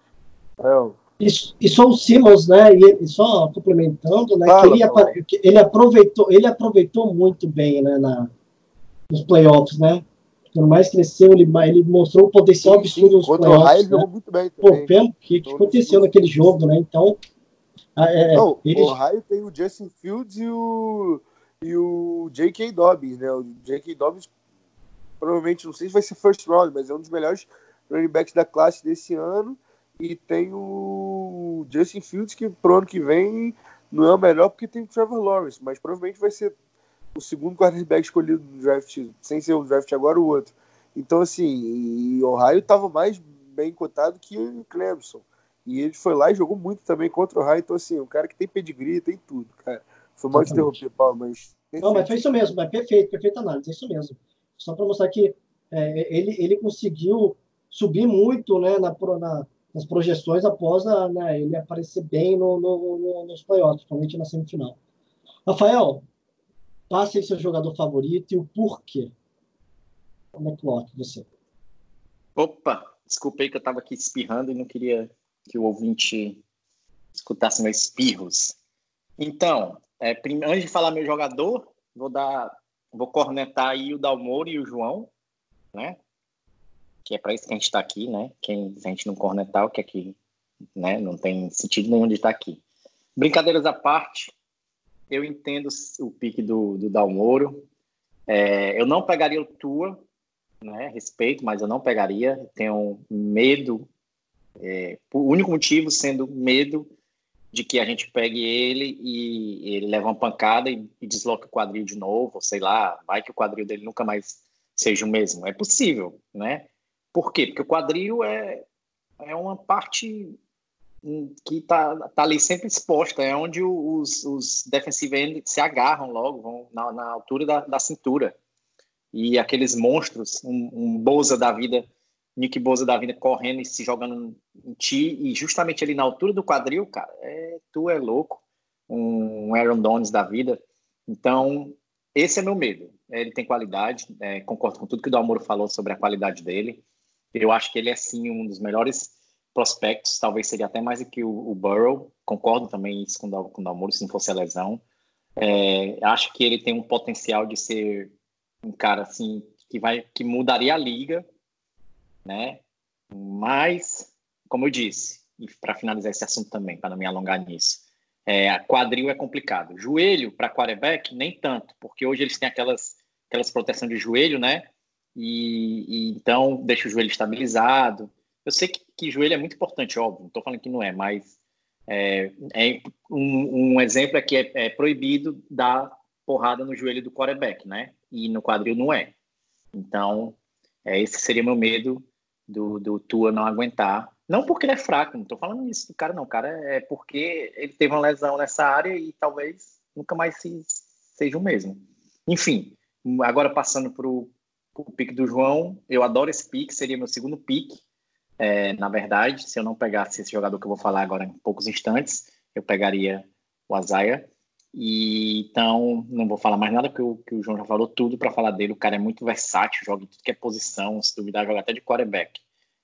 Rafael. E, e só o Simmons, né? E, e só complementando, né? Fala, ele, ele, aproveitou, ele aproveitou muito bem, né? Na, nos playoffs, né? Por mais cresceu, ele, ele mostrou o potencial sim, absurdo nos Contra playoffs. O Raio né? jogou muito bem também. Pô, pelo que, que aconteceu naquele jogo, né? Então. É, Não, ele... O Raio tem o Justin Fields e o, e o J.K. Dobbins, né? O J.K. Dobbins provavelmente, não sei se vai ser first round, mas é um dos melhores running backs da classe desse ano. E tem o Justin Fields, que pro ano que vem não é o melhor porque tem o Trevor Lawrence, mas provavelmente vai ser o segundo quarterback escolhido no draft, sem ser o draft agora o outro. Então, assim, o Ohio estava mais bem cotado que o Clemson. E ele foi lá e jogou muito também contra o Ohio. Então, assim, um cara que tem pedigree, tem tudo, cara. Foi mal de interromper, Paulo, mas. Não, mas foi isso mesmo, mas perfeito, perfeita análise, é isso mesmo. Só para mostrar que é, ele, ele conseguiu subir muito né, na, na, nas projeções após a, né, ele aparecer bem no, no, no, nos playoffs, principalmente na semifinal. Rafael, passe aí seu jogador favorito e o porquê. Como é que coloca você? Opa, desculpei que eu estava aqui espirrando e não queria que o ouvinte escutasse meus espirros. Então, é, antes de falar meu jogador, vou dar, vou cornetar aí o Dalmoro e o João, né? Que é para isso que a gente está aqui, né? Quem, se a gente não cornetar, o que é que, né? Não tem sentido nenhum de estar aqui. Brincadeiras à parte, eu entendo o pique do, do Dalmoro. É, eu não pegaria o Tua, né? Respeito, mas eu não pegaria. Tenho medo. É, o único motivo sendo medo de que a gente pegue ele e ele leva uma pancada e, e desloca o quadril de novo, sei lá, vai que o quadril dele nunca mais seja o mesmo. É possível, né? Por quê? Porque o quadril é, é uma parte que tá, tá ali sempre exposta, é onde os, os se agarram logo, vão na, na altura da, da cintura. E aqueles monstros, um, um Boza da vida, Nick Boza da vida correndo e se jogando em ti, e justamente ali na altura do quadril, cara, é, tu é louco, um Aaron Donnes da vida. Então, esse é meu medo. Ele tem qualidade, é, concordo com tudo que o Dalmoro falou sobre a qualidade dele. Eu acho que ele é, sim, um dos melhores prospectos, talvez seria até mais do que o, o Burrow. Concordo também isso com com o Dalmoro, se não fosse a lesão. É, acho que ele tem um potencial de ser um cara assim que vai que mudaria a liga, né? Mas, como eu disse, e para finalizar esse assunto também, para não me alongar nisso, é, quadril é complicado. Joelho para quarterback nem tanto, porque hoje eles têm aquelas aquelas proteção de joelho, né? e, e então deixa o joelho estabilizado. Eu sei que, que joelho é muito importante, óbvio, não estou falando que não é, mas é, é um, um, exemplo é que é, é, proibido dar porrada no joelho do quarterback, né? E no quadril não é. Então, é, esse seria meu medo do, do Tua não aguentar. Não porque ele é fraco, não estou falando isso do cara, não. Cara é porque ele teve uma lesão nessa área e talvez nunca mais se, seja o mesmo. Enfim, agora passando para o pique do João, eu adoro esse pique, seria meu segundo pique. É, na verdade, se eu não pegasse esse jogador que eu vou falar agora em poucos instantes, eu pegaria o Azaia. E então não vou falar mais nada porque o, que o João já falou tudo para falar dele. O cara é muito versátil, joga em tudo que é posição, se duvidar joga até de quarterback.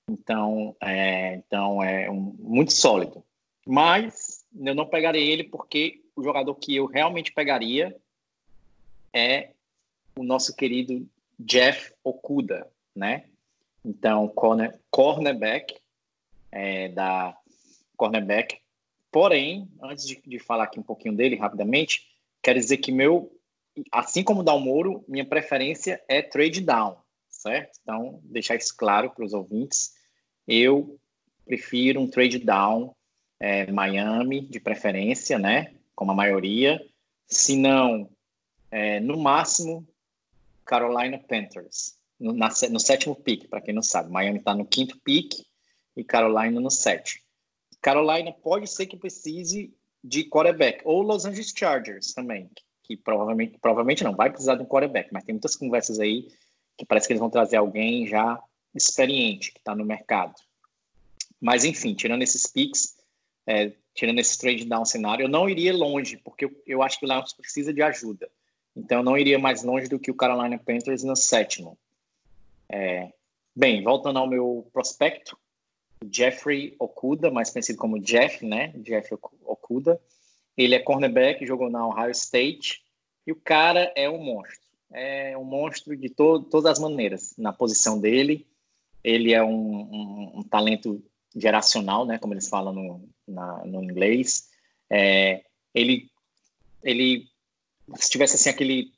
Então é, então é um, muito sólido. Mas eu não pegarei ele porque o jogador que eu realmente pegaria é o nosso querido Jeff Okuda, né? Então corner, cornerback é, da cornerback Porém, antes de, de, falar aqui um pouquinho dele rapidamente, quero dizer que meu, assim como o Dalmoro, minha preferência é trade down, certo? Então, deixar isso claro para os ouvintes. Eu prefiro um trade down é, Miami, de preferência, né? Como a maioria. Se não, é, no máximo, Carolina Panthers, no, na, no sétimo pick, para quem não sabe. Miami está no quinto pick e Carolina no sétimo. Carolina pode ser que precise de quarterback, ou Los Angeles Chargers também, que provavelmente, provavelmente não vai precisar de um quarterback, mas tem muitas conversas aí que parece que eles vão trazer alguém já experiente, que está no mercado. Mas, enfim, tirando esses picks, é, tirando esse trade down cenário, eu não iria longe, porque eu, eu acho que o Lions precisa de ajuda. Então, eu não iria mais longe do que o Carolina Panthers no sétimo. É, bem, voltando ao meu prospecto, Jeffrey Okuda, mais conhecido como Jeff, né? Jeff Okuda. Ele é cornerback, jogou na Ohio State e o cara é um monstro. É um monstro de to todas as maneiras. Na posição dele, ele é um, um, um talento geracional, né? Como eles falam no, na, no inglês. É, ele, ele, se tivesse assim aquele,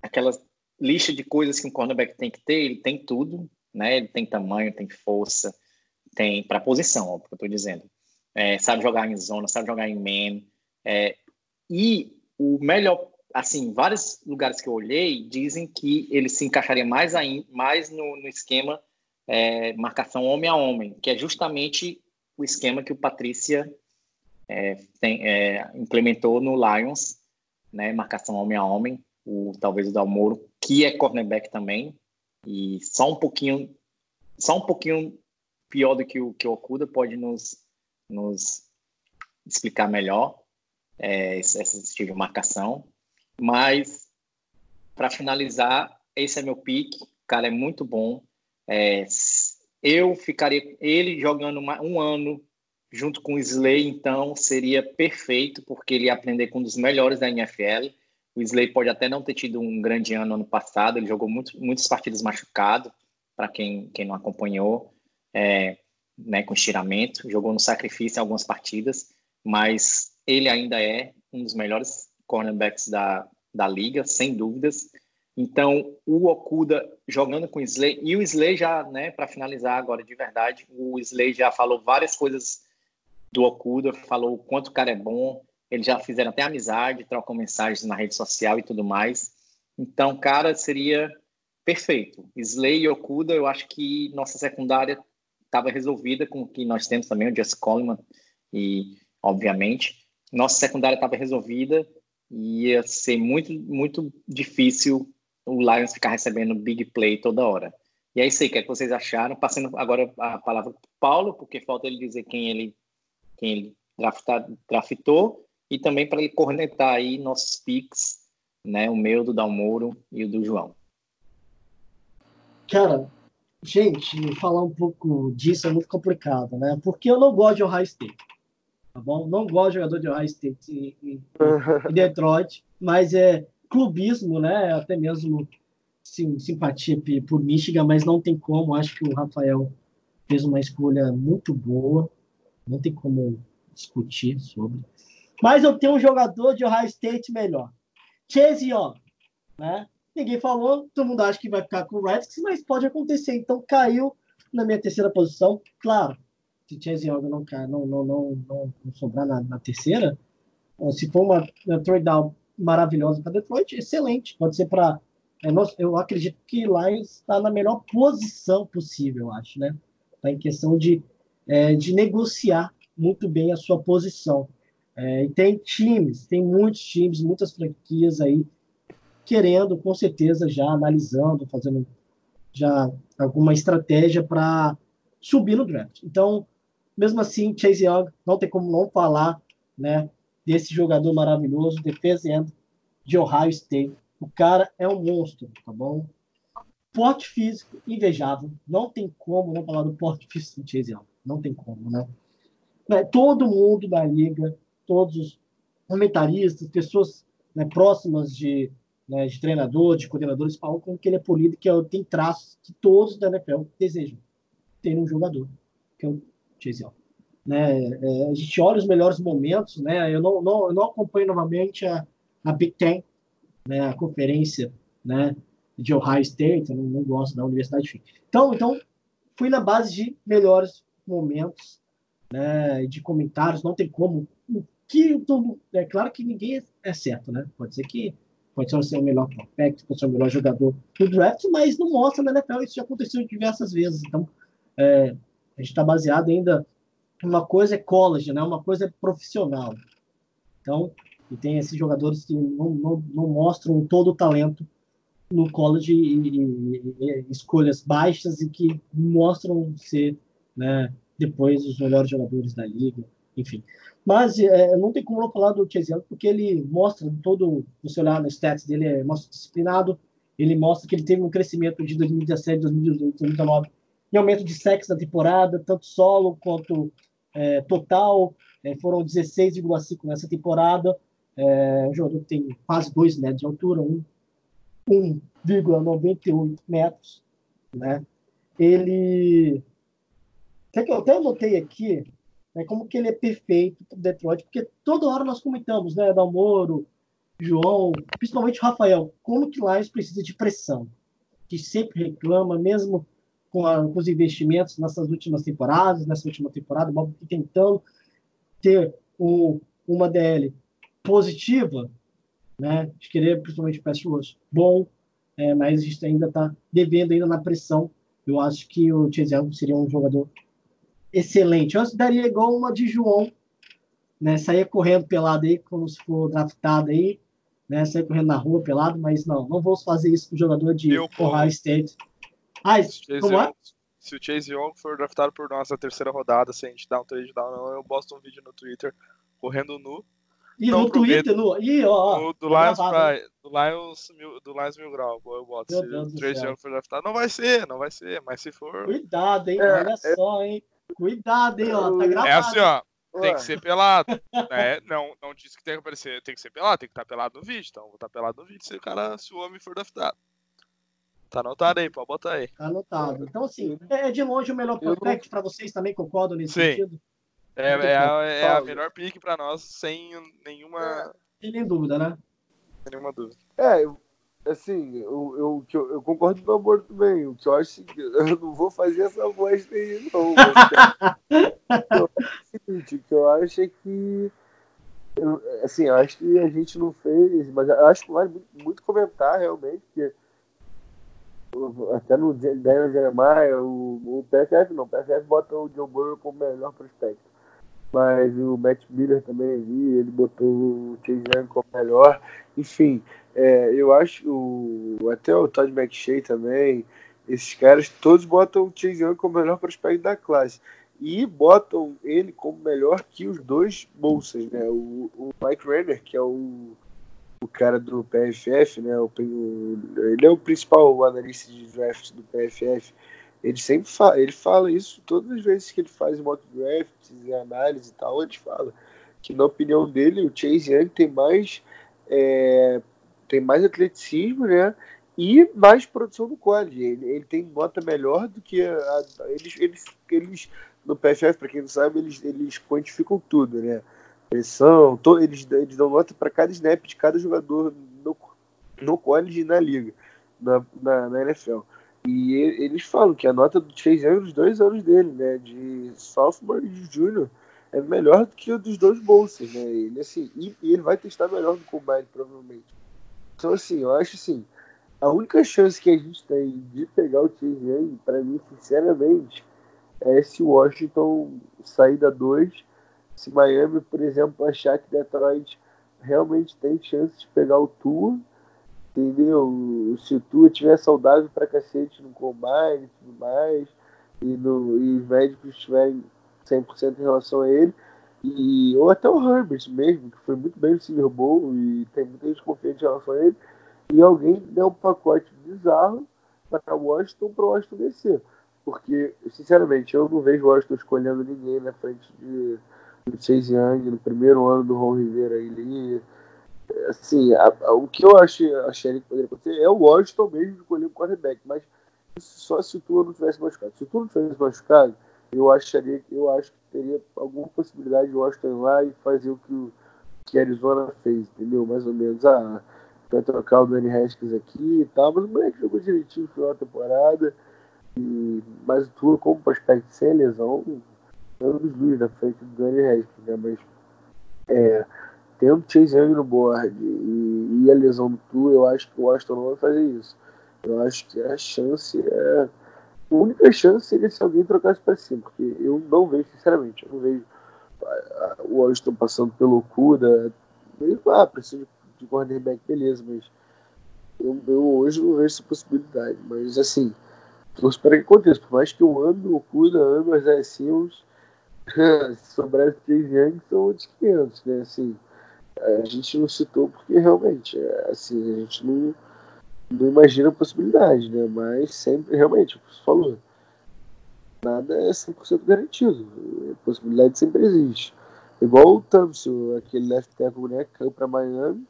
aquela lista de coisas que um cornerback tem que ter, ele tem tudo, né? Ele tem tamanho, tem força, tem para posição, ó, que eu estou dizendo. É, sabe jogar em zona, sabe jogar em man. É, e o melhor, assim, vários lugares que eu olhei dizem que ele se encaixaria mais, aí, mais no, no esquema é, marcação homem a homem, que é justamente o esquema que o Patrícia é, tem, é, implementou no Lions, né, marcação homem a homem, o, talvez o Dalmoro, que é cornerback também, e só um pouquinho, só um pouquinho pior do que o que o Okuda pode nos, nos explicar melhor é, esse, estilo de marcação. Mas, para finalizar, esse é meu pique. O cara é muito bom. É, eu ficaria ele jogando uma, um ano junto com o Slay, então seria perfeito, porque ele ia aprender com um dos melhores da NFL. O Slay pode até não ter tido um grande ano ano passado, ele jogou muito, muitas partidas machucado, para quem, quem não acompanhou é, né, com estiramento, jogou no sacrifício em algumas partidas, mas ele ainda é um dos melhores cornerbacks da, da liga, sem dúvidas. Então, o Okuda jogando com o Slay, e o Slay já, né, para finalizar agora de verdade, o Slay já falou várias coisas do Okuda, falou o quanto o cara é bom, eles já fizeram até amizade, trocam mensagens na rede social e tudo mais. Então, cara, seria perfeito. Slay e Okuda, eu acho que nossa secundária estava resolvida com o que nós temos também, o Just Coleman, e obviamente, nossa secundária estava resolvida e ia ser muito, muito difícil o Lions ficar recebendo big play toda hora. E é isso aí, o que, é que vocês acharam? Passando agora a palavra para Paulo, porque falta ele dizer quem ele, quem ele draftar, draftou, e também para ele cornetar aí nossos picks, né? O meu, do Dalmoro e o do João. Cara, Gente, falar um pouco disso é muito complicado, né? Porque eu não gosto de Ohio State, tá bom? Não gosto de jogador de Ohio State em, em Detroit, mas é clubismo, né? Até mesmo sim, simpatia por Michigan, mas não tem como. Acho que o Rafael fez uma escolha muito boa, não tem como discutir sobre. Mas eu tenho um jogador de Ohio State melhor, Chase Young, né? Ninguém falou, todo mundo acha que vai ficar com o Redskins, mas pode acontecer. Então caiu na minha terceira posição. Claro, se Chase Young não, não, não, não, não, sobrar na, na terceira, se for uma, uma trade down maravilhosa para Detroit, excelente. Pode ser para. É, eu acredito que Lions está na melhor posição possível, eu acho, né? Está em questão de, é, de negociar muito bem a sua posição. É, e tem times, tem muitos times, muitas franquias aí querendo, com certeza, já analisando, fazendo já alguma estratégia para subir no draft. Então, mesmo assim, Chase Young não tem como não falar, né, desse jogador maravilhoso, defesa de Ohio State. O cara é um monstro, tá bom? Porte físico invejável. Não tem como não falar do porte físico do Chase Young. Não tem como, né? né? Todo mundo da liga, todos os comentaristas, pessoas né, próximas de, né, de treinador, de coordenadores, falam como que ele é polido, que é, tem traços que todos da NFL desejam ter um jogador, que é o Chase Young. Né? É, a gente olha os melhores momentos, né? Eu não, não, eu não acompanho novamente a, a Big Ten, né? A conferência, né? De Ohio State, eu não, não gosto da universidade. Então, então, fui na base de melhores momentos, né? De comentários, não tem como. Que todo, é claro que ninguém é certo, né? Pode ser que pode ser o melhor prospect, pode ser o melhor jogador do draft, mas não mostra na NFL, isso já aconteceu diversas vezes. Então, é, a gente está baseado ainda uma coisa é college, né? Uma coisa é profissional. Então, e tem esses jogadores que não, não, não mostram todo o talento no college e, e, e, escolhas baixas e que mostram ser, né, depois os melhores jogadores da liga, enfim. Mas é, não tem como não falar do Young, porque ele mostra todo, você olhar nos stats dele, é, mostra disciplinado, ele mostra que ele teve um crescimento de 2017, 2018, 2019, em aumento de sexo na temporada, tanto solo quanto é, total, é, foram 16,5 nessa temporada. É, um jogador tem quase 2 metros de altura, 1,98 metros. Né? Ele. Até que eu até anotei aqui né, como que ele é perfeito para Detroit, porque toda hora nós comentamos, né, Dalmoro, João, principalmente Rafael, como que Lions precisa de pressão, que sempre reclama, mesmo com, a, com os investimentos nessas últimas temporadas, nessa última temporada, o Bob tentando ter um, uma DL positiva, né, de querer principalmente o pass bom, é, mas a gente ainda está devendo ainda na pressão. Eu acho que o Chase Young seria um jogador excelente. Eu daria igual uma de João, né, sair correndo pelado aí, como se for draftado aí, né, sair correndo na rua pelado, mas não, não vou fazer isso com o jogador de Ohio State. Ah, como é? Se o Chase Young for draftado por nós na terceira rodada, se a gente dá um trade down, não, eu posto um vídeo no Twitter correndo nu. E no Twitter, no. Ih, ó. No, do, Lions pra, do, Lions, mil, do Lions Mil Grau, eu boto. Meu se o Chase Young for draftado, não vai ser, não vai ser, mas se for. Cuidado, hein? É, Olha é... só, hein? Cuidado, hein, ó. Tá gravado. É assim, ó. Tem que ser pelado. né? não, não disse que tem que aparecer, tem que ser pelado, tem que estar pelado no vídeo. Então, vou estar pelado no vídeo se o cara, se o homem for draftado. Tá anotado aí, pode botar aí. Tá anotado. Então, assim, é de longe o melhor prospect para vocês também, concordo nesse Sim. sentido? É, é, a, é a melhor pick para nós, sem nenhuma. Sem nem dúvida, né? Sem nenhuma dúvida. É, assim, eu, eu, eu, concordo com o amor também. O que eu acho que eu não vou fazer essa voz aí, não. É o seguinte, que eu acho é que. Eu, assim, eu acho que a gente não fez, mas eu acho que vale muito, muito comentar realmente, porque até no Daniel Jeremiah, o, o PFF não, o PFF bota o Joe Burrow como melhor prospecto. Mas o Matt Miller também vi, ele botou o Chase Young como melhor. Enfim, é, eu acho o, até o Todd McShay também, esses caras todos botam o Chase Young como melhor prospecto da classe. E botam ele como melhor que os dois bolsas, né? O, o Mike Renner, que é o o cara do PFF, né? O, o, ele é o principal analista de draft do PFF. Ele sempre fala, ele fala isso todas as vezes que ele faz mock drafts e análise e tal, ele fala que na opinião dele o Chase Young tem mais é, tem mais atleticismo, né? E mais produção do college. Ele, ele tem nota melhor do que a, a, eles, eles, eles no PFF, para quem não sabe, eles, eles quantificam tudo, né? pressão, to, eles, eles dão nota para cada snap de cada jogador no, no college e na liga. na, na, na NFL. E eles falam que a nota do Chase Young dos dois anos dele, né, de sophomore e de junior, é melhor do que o dos dois bolsas, né? Ele, assim, e, e, ele vai testar melhor no combine, provavelmente. Então, assim, eu acho assim, a única chance que a gente tem de pegar o Chase para mim, sinceramente, é se Washington sair da 2, se Miami, por exemplo, achar que Detroit realmente tem chance de pegar o Tua, entendeu? Se o Tua tiver saudável para cacete no combine e tudo mais, e, no, e os médicos estiverem 100% em relação a ele, e, ou até o Herbert mesmo, que foi muito bem no Silver Bowl e tem muita gente confiante em relação a ele, e alguém der um pacote bizarro para Washington para Washington descer. Porque, sinceramente, eu não vejo Washington escolhendo ninguém na frente de, de Chase Young no primeiro ano do Ron Rivera. Ele, assim, a, a, o que eu achei, achei que poderia acontecer é o Washington mesmo escolher o quarterback, mas só se o Tua não tivesse machucado. Se o Tua não tivesse machucado, eu acharia eu acho que teria alguma possibilidade de Washington ir lá e fazer o que o que Arizona fez, entendeu? Mais ou menos, ah, vai trocar o Danny Haskins aqui e tal, mas o moleque jogou direitinho no final da temporada, e, mas o Tua como prospecto sem lesão, é um dos luz na frente do Danny Haskins, né? Mas é, tendo Chase Young no board e, e, a lesão do Tua, eu acho que o Washington não vai fazer isso. Eu acho que a chance é a única chance seria se alguém trocasse para cima, porque eu não vejo, sinceramente, eu não vejo o Washington passando pelo loucura. Ah, preciso de cornerback, beleza, mas eu, eu, hoje não vejo essa possibilidade. Mas assim, torço para que aconteça. Por mais que eu ame o Okuda, ame as Zé Sims, se sobrar esse Chase Young, são outros 500, né? Assim, a gente não citou porque realmente, é, assim, a gente não não imagina a possibilidade, né? Mas sempre, realmente, como você falou, nada é 100% garantido. A possibilidade sempre existe. Igual o Thompson, aquele left tackle, né? Caiu para Miami.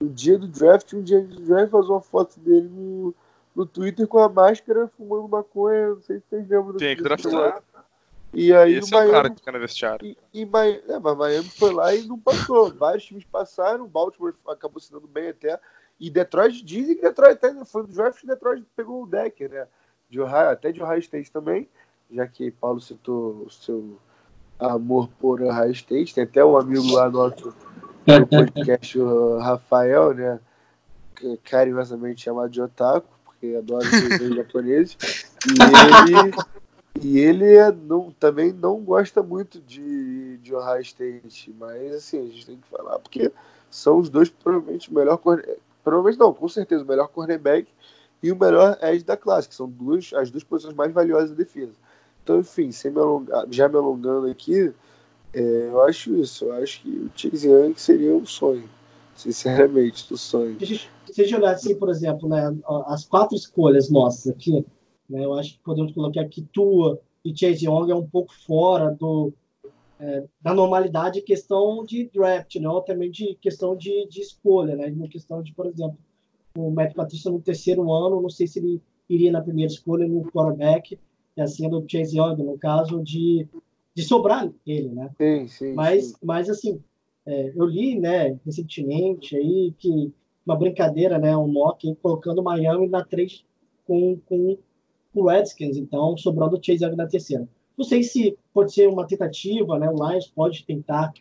No dia do draft, um dia do draft, faz uma foto dele no, no Twitter com a máscara fumando maconha. Não sei se vocês lembram do Tem que draftar. E aí Esse no é Miami, o cara que fica no vestiário. E, e Miami, é, mas Miami foi lá e não passou. Vários times passaram, Baltimore acabou se dando bem até. E Detroit dizem que Detroit até foi do draft Detroit pegou o Decker, né? De Ohio, até de Ohio State também, já que Paulo citou o seu amor por Ohio State. Tem até um amigo lá nosso no podcast, o Rafael, né? Carinhosamente chamado de Otaku, porque adora os japoneses. E ele, e ele é, não, também não gosta muito de, de Ohio State, mas assim, a gente tem que falar, porque são os dois provavelmente o melhor Provavelmente não, com certeza o melhor cornerback e o melhor edge da classe, que são duas, as duas posições mais valiosas da defesa. Então, enfim, sem me alongar, já me alongando aqui, é, eu acho isso. Eu acho que o Chase Young seria um sonho. Sinceramente, do sonho. Se a gente olhar assim, por exemplo, né, as quatro escolhas nossas aqui, né, eu acho que podemos colocar que Tua e Chase Young é um pouco fora do, é, da normalidade questão de draft, ou também de questão de, de escolha, né? Uma questão de, por exemplo, o Matt Patrícia no terceiro ano, não sei se ele iria na primeira escolha no quarterback, e assim do Chase Young, no caso de, de sobrar ele, né? Sim, sim. Mas, sim. mas assim, é, eu li, né, recentemente aí que uma brincadeira, né, um mock colocando Miami na 3 com, com o Redskins, então sobrando o Chase Young na terceira. Não sei se pode ser uma tentativa, né? O Lions pode tentar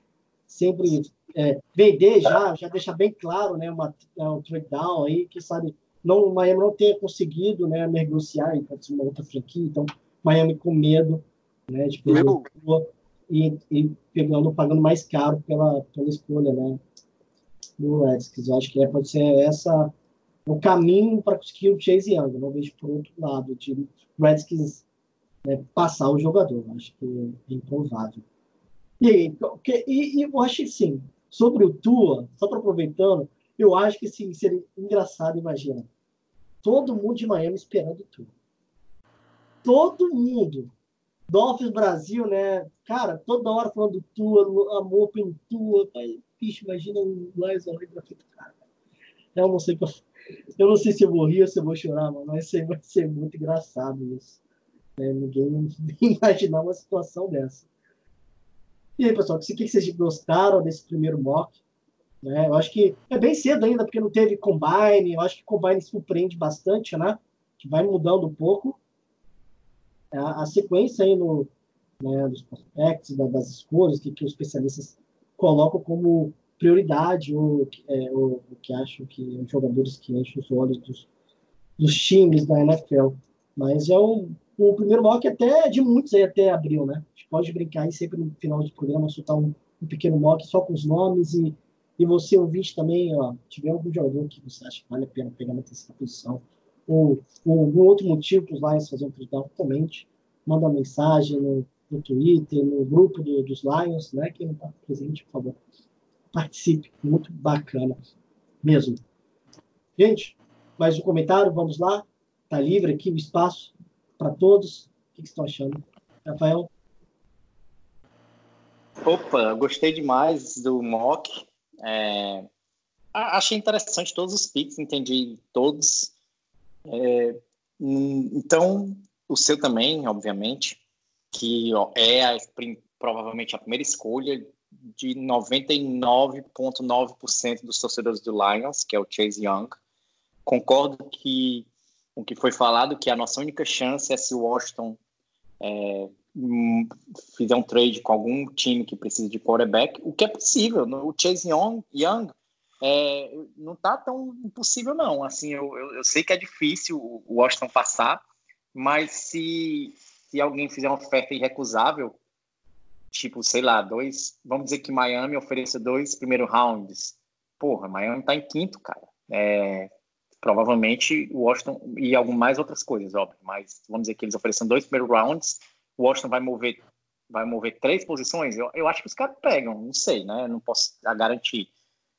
sempre é, vender já, já deixar bem claro, né? Uma, é, um trade down aí, que sabe, não, o Miami não tenha conseguido, né? Negociar, pode ser uma outra franquia, então Miami com medo, né? De perder e, e pegando, pagando mais caro pela, pela escolha, né? Do Redskins. Eu acho que é, pode ser essa o caminho para conseguir o Chase Young. Eu não vejo por outro lado de Redskins né, passar o jogador. Acho que é improvável. E, e, e eu acho que sim, sobre o Tua, só para aproveitando, eu acho que sim, seria engraçado, imagina. Todo mundo de Miami esperando o Tua. Todo mundo. Dolphins Brasil, né? Cara, toda hora falando do Tua, amor pelo Tua. Imagina o Lions ali pra frente cara. Eu não sei eu, não sei se eu vou rir ou se eu vou chorar, mas vai ser, vai ser muito engraçado isso. Né? Ninguém imaginar uma situação dessa. E aí, pessoal, o que vocês gostaram desse primeiro mock? Né? Eu acho que é bem cedo ainda, porque não teve combine. Eu acho que combine surpreende bastante, né? Que vai mudando um pouco. A, a sequência aí no, né, dos prospects, da, das escolhas que, que os especialistas colocam como prioridade ou, é, o que acham que os jogadores que enchem os olhos dos, dos times da NFL. Mas é um, um primeiro mock até de muitos aí até abril, né? A gente pode brincar aí sempre no final do programa, soltar um, um pequeno mock só com os nomes e, e você ouvinte também, ó, tiver algum jogador que você acha que vale a pena pegar na terceira posição ou, algum outro motivo para os Lions fazer um touchdown, comente, manda uma mensagem no, no Twitter, no grupo do, dos Lions, né? Quem não está presente, por favor, participe, muito bacana mesmo. Gente, mais um comentário, vamos lá. Tá livre aqui o espaço para todos. O que, estão achando? Rafael? Opa, gostei demais do mock. É, achei interessante todos os picks, entendi todos. É, então, o seu também, obviamente, que é a, provavelmente a primeira escolha de 99,9% dos torcedores do Lions, que é o Chase Young. Concordo que o que foi falado, que a nossa única chance é se o Washington é, hum, fizer um trade com algum time que precisa de quarterback, o que é possível. O Chase Young, Young é, não está tão impossível, não. Assim, eu, eu, eu, sei que é difícil o Washington passar, mas se, se alguém fizer uma oferta irrecusável, tipo, sei lá, dois. Vamos dizer que Miami ofereça dois primeiros rounds. Porra, Miami está em quinto, cara. É, provavelmente o Washington e algumas mais outras coisas, óbvio, mas vamos dizer que eles oferecem dois primeiros rounds, o Washington vai mover vai mover três posições, eu, eu acho que os caras pegam, não sei, né? Não posso garantir.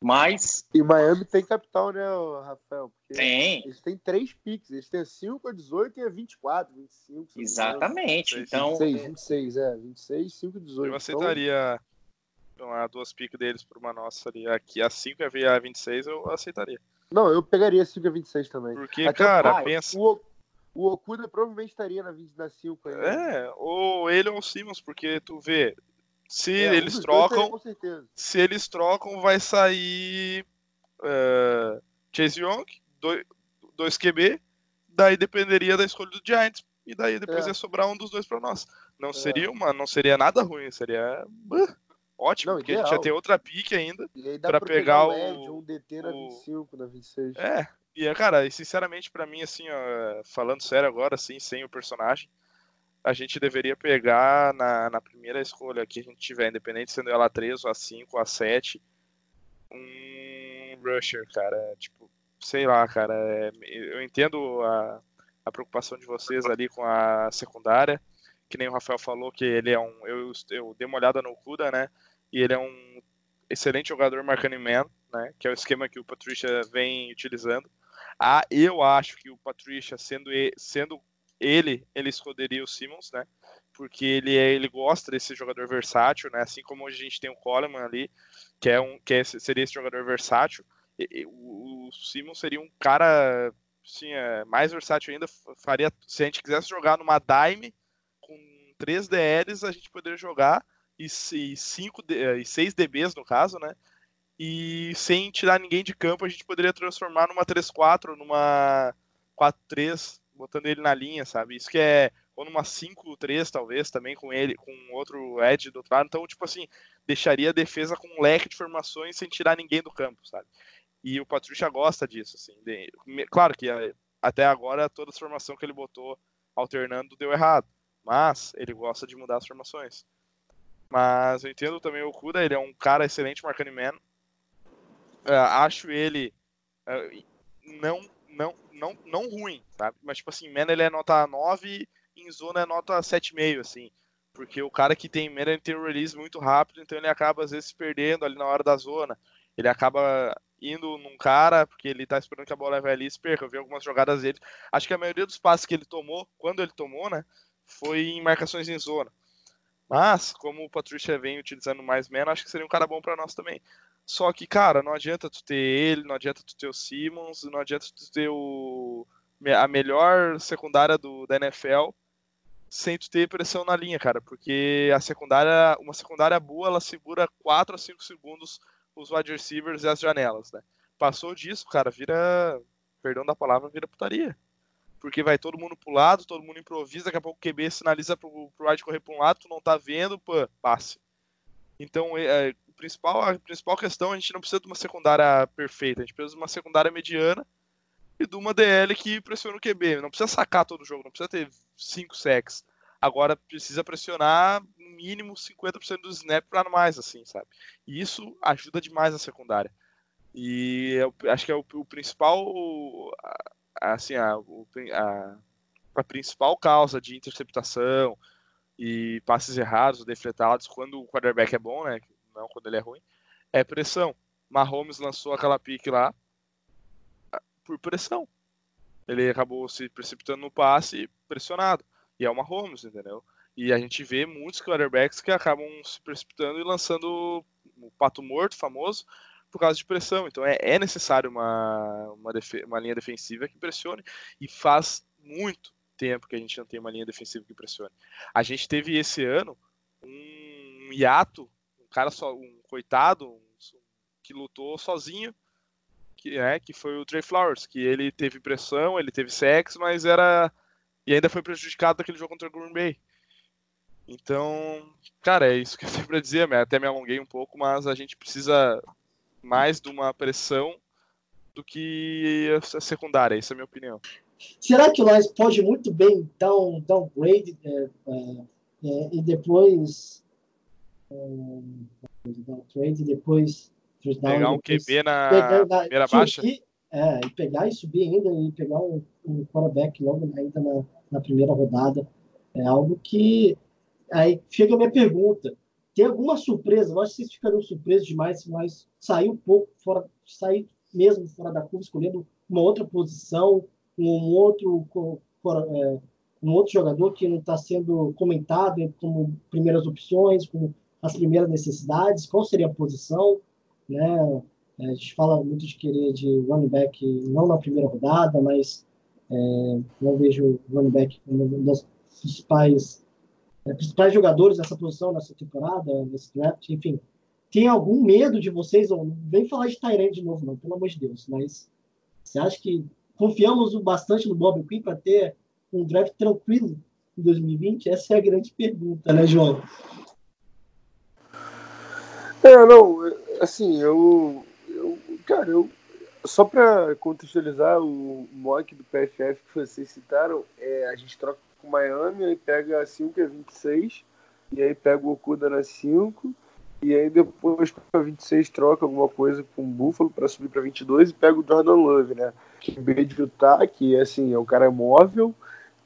Mas. E Miami tem capital, né, Rafael? Porque tem. Eles têm três picks. Eles têm 5, a 18 e a 24, 25. Exatamente. Então. 26, 26, é. 26, 5 e 18. Eu então aceitaria então, a duas picks deles por uma nossa ali. Aqui a 5 e a 26 eu aceitaria. Não, eu pegaria 5 a 26 também. Porque, Até cara, pensa. O, o Okuda provavelmente estaria na 20 da 5 aí. É, ou ele ou o Simmons, porque tu vê. Se é, eles trocam. Se eles trocam, vai sair. Uh, Chase Young, 2 QB. Daí dependeria da escolha do Giants. E daí depois é. ia sobrar um dos dois para nós. Não é. seria uma, não seria nada ruim, seria. Ótimo, não, porque ideal. a gente já tem outra pique ainda para pegar, pegar o, um DT na 25, na 26. É, e cara, sinceramente para mim assim, ó, falando sério agora assim, sem o personagem, a gente deveria pegar na, na primeira escolha que a gente tiver, independente sendo ela 3 ou a 5 ou a 7, um rusher, cara, tipo, sei lá, cara, é, eu entendo a, a preocupação de vocês ali com a secundária, que nem o Rafael falou, que ele é um. Eu, eu dei uma olhada no Kuda, né? E ele é um excelente jogador marcando man, né? Que é o esquema que o Patricia vem utilizando. Ah, eu acho que o Patricia, sendo ele, sendo ele, ele escolheria o Simmons, né? Porque ele é, ele gosta desse jogador versátil, né? Assim como hoje a gente tem o Coleman ali, que é um que é, seria esse jogador versátil. E, e, o, Simmons seria um cara assim, é, mais versátil ainda. Faria se a gente quisesse jogar numa dime três DLs, a gente poderia jogar e, e, cinco, e seis DBs no caso, né? E sem tirar ninguém de campo, a gente poderia transformar numa 3-4, numa 4-3, botando ele na linha, sabe? Isso que é. Ou numa 5-3, talvez, também com ele, com outro Edge do outro lado. Então, tipo assim, deixaria a defesa com um leque de formações sem tirar ninguém do campo, sabe? E o Patrícia gosta disso, assim. De... Claro que até agora toda a formação que ele botou alternando deu errado. Mas ele gosta de mudar as formações. Mas eu entendo também o Kuda, ele é um cara excelente marcando man. Uh, acho ele uh, não, não, não, não ruim, sabe? Mas, tipo assim, man ele é nota 9 em zona é nota 7,5, assim. Porque o cara que tem man, ele tem um release muito rápido, então ele acaba às vezes se perdendo ali na hora da zona. Ele acaba indo num cara, porque ele tá esperando que a bola vai ali e se perca. Eu vi algumas jogadas dele. Acho que a maioria dos passes que ele tomou, quando ele tomou, né, foi em marcações em zona. Mas, como o Patrícia vem utilizando mais menos, acho que seria um cara bom para nós também. Só que, cara, não adianta tu ter ele, não adianta tu ter o Simmons, não adianta tu ter o, a melhor secundária do, da NFL sem tu ter pressão na linha, cara, porque a secundária, uma secundária boa, ela segura 4 a 5 segundos os wide receivers e as janelas, né? Passou disso, cara, vira, perdão da palavra, vira putaria. Porque vai todo mundo pro lado, todo mundo improvisa, daqui a pouco o QB sinaliza pro, pro wide correr pra um lado, tu não tá vendo, pô, passe. Então, é, o principal, a principal questão, a gente não precisa de uma secundária perfeita, a gente precisa de uma secundária mediana e de uma DL que pressiona o QB. Não precisa sacar todo o jogo, não precisa ter 5 sacks. Agora precisa pressionar no mínimo 50% do snap para mais, assim, sabe? E isso ajuda demais a secundária. E eu acho que é o, o principal, assim, a, a, a, principal causa de interceptação e passes errados, defletados, quando o quarterback é bom, né? Não quando ele é ruim, é pressão. Mahomes lançou aquela pique lá por pressão. Ele acabou se precipitando no passe pressionado. E é uma Holmes, entendeu? E a gente vê muitos quarterbacks que acabam se precipitando e lançando o pato morto famoso por causa de pressão. Então é, é necessário uma, uma, uma, linha defensiva que pressione. E faz muito tempo que a gente não tem uma linha defensiva que pressione. A gente teve esse ano um hiato, um cara só, um coitado, um, que lutou sozinho, que, é, que foi o Trey Flowers, que ele teve pressão, ele teve sexo, mas era e ainda foi prejudicado daquele jogo contra o Green Bay. Então, cara, é isso que eu tenho pra dizer. Até me alonguei um pouco, mas a gente precisa mais de uma pressão do que a secundária. Essa é a minha opinião. Será que o Lions pode muito bem dar um downgrade é, é, é, e depois é, downgrade e depois pegar um QB na pegar, primeira baixa? é, e pegar e subir ainda e pegar um, um quarterback logo ainda na, na primeira rodada. É algo que. Aí chega a minha pergunta. Tem alguma surpresa? Eu acho que vocês ficariam surpresos demais se nós sair um pouco fora, sair mesmo fora da curva, escolhendo uma outra posição, um outro, é, um outro jogador que não está sendo comentado como primeiras opções, como as primeiras necessidades. Qual seria a posição? Né? A gente fala muito de querer de running back não na primeira rodada, mas é, não vejo running back como um dos principais, é, principais jogadores dessa posição nessa temporada, nesse draft, enfim. Tem algum medo de vocês? Ou, vem falar de Tyrande de novo, não, pelo amor de Deus, mas você acha que confiamos bastante no Bob Quinn para ter um draft tranquilo em 2020? Essa é a grande pergunta, né, João? É, não, assim, eu, eu cara, eu, só para contextualizar o mock do PFF que vocês citaram, é, a gente troca com Miami, aí pega a 5 e a 26, e aí pega o Okuda na 5, e aí depois com a 26 troca alguma coisa com o Buffalo para subir para 22 e pega o Jordan Love, né? Que B de Utah, que assim, é um cara móvel,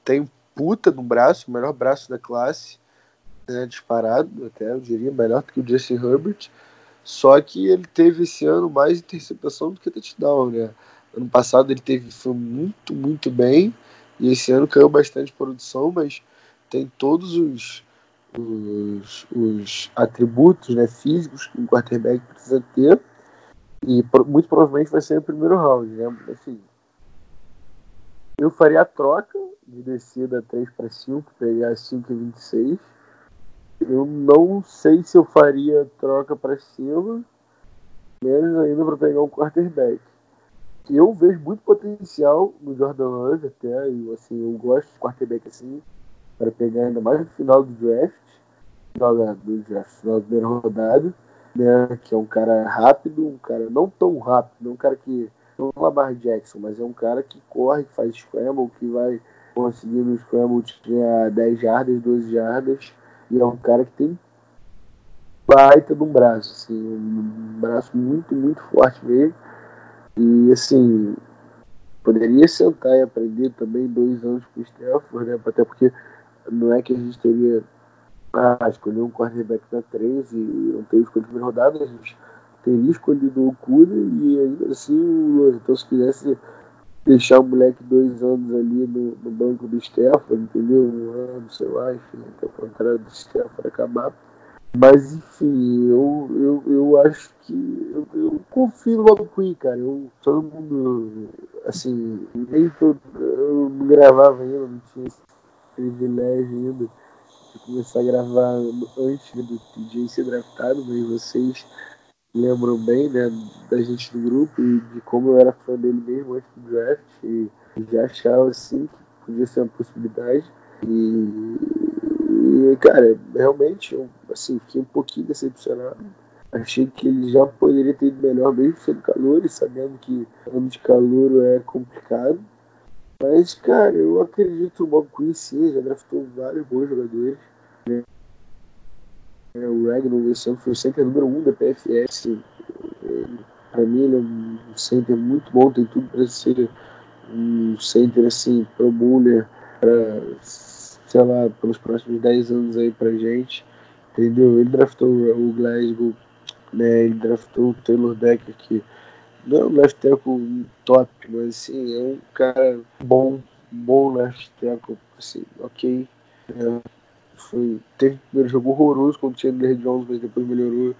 tem puta no braço, o melhor braço da classe, né, disparado, até eu diria, melhor do que o Jesse Herbert. Só que ele teve esse ano mais interceptação do que touchdown, né? Ano passado ele teve foi muito, muito bem. E esse ano caiu bastante produção, mas tem todos os, os, os atributos né, físicos que um quarterback precisa ter. E muito provavelmente vai ser o primeiro round, né? Assim, eu faria a troca de descida 3 para 5, pegar 5 e 26 eu não sei se eu faria troca para cima, menos ainda para pegar um quarterback. Eu vejo muito potencial no Jordan Love até, e assim, eu gosto de quarterback assim, para pegar ainda mais no final do draft, final do draft, final da primeira rodada, né, que é um cara rápido, um cara não tão rápido, um cara que não é Lamar Jackson, mas é um cara que corre, que faz scramble, que vai conseguir no scramble tinha 10 jardas, 12 jardas, e é um cara que tem baita de um braço, assim, um braço muito, muito forte mesmo. E assim, poderia sentar e aprender também dois anos com o Stanford, né? Até porque não é que a gente teria ah, escolher um quarterback na 3 e não ter escolhido primeira rodada, a gente teria escolhido o Cura e ainda assim, então se quisesse deixar o moleque dois anos ali no, no banco do Stafford, entendeu? Um ano, sei lá, enfim, até o contrário do Stafford acabar. Mas enfim, eu, eu, eu acho que eu, eu confio no Bob Quinn, cara. Eu, todo mundo, assim, nem todo, eu não gravava ainda, não tinha esse privilégio ainda de começar a gravar antes do TJ ser draftado, mas vocês lembram bem, né, da gente do grupo e de como eu era fã dele mesmo antes do draft e já achava assim que podia ser uma possibilidade. E, e cara, realmente, eu assim, fiquei um pouquinho decepcionado. Achei que ele já poderia ter ido melhor, mesmo sendo calor e sabendo que ano de calor é complicado. Mas, cara, eu acredito no Bob Quinn sim, já draftou vários bons jogadores. Né? O Ragnar esse foi o center número 1 um da PFS. Para mim, ele é um center muito bom, tem tudo para ser um center assim, pro bowler, para, sei lá, pelos próximos 10 anos aí pra gente. Entendeu? Ele draftou o Glasgow, né? Ele draftou o Taylor Decker, que não é um left tackle top, mas assim, é um cara bom, bom left tackle, assim, ok. É, foi, teve o primeiro jogo horroroso quando tinha Chandler Jones, mas depois melhorou.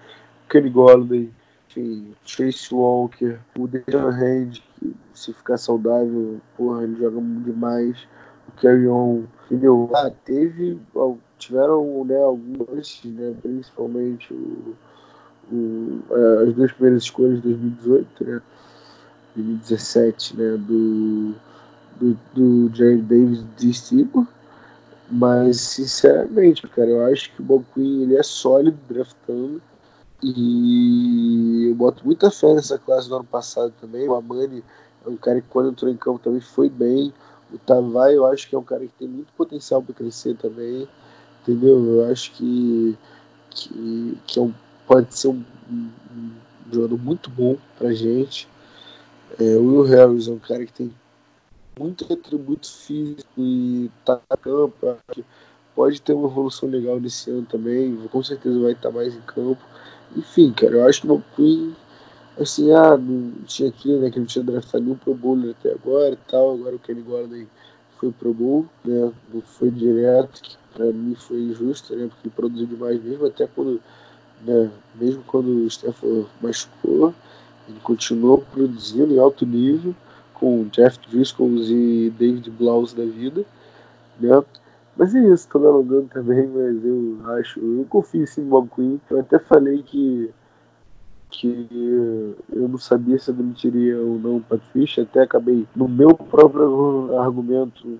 Kenny Golladay, enfim, Chase Walker, o Dejan Hand, que se ficar saudável, porra, ele joga demais. O Carry On, entendeu? Ah, teve, tiveram né, alguns, né, principalmente o, o, é, as duas primeiras escolhas de 2018, né, 2017, né, do, do, do Jared Davis de mas, sinceramente, cara, eu acho que o Bob Quinn ele é sólido draftando. E eu boto muita fé nessa classe do ano passado também. O Amani é um cara que quando entrou em campo também foi bem. O Tavai eu acho que é um cara que tem muito potencial para crescer também. Entendeu? Eu acho que, que, que é um, pode ser um, um, jogador muito bom pra gente. É, o Will Harris é um cara que tem muito atributo físico e tá na campo. Pode ter uma evolução legal nesse ano também. Com certeza vai estar mais em campo. Enfim, cara, eu acho que o Queen, assim, ah, não tinha aquilo, né? Que não tinha draftado nenhum Pro Bowl até agora e tal. Agora o Kenny Gordon foi Pro Bowl, né? Não foi direto, que pra mim foi injusto, né? Porque ele produziu demais mesmo, até quando, né? Mesmo quando o Stafford machucou, ele continuou produzindo em alto nível com Jeff Driscoll e David Blaus da vida, né? Mas é isso, tô me alongando também, mas eu acho, eu confio sim no Bob Quinn. Eu até falei que que eu não sabia se eu demitiria ou não o Patrícia, até acabei no meu próprio argumento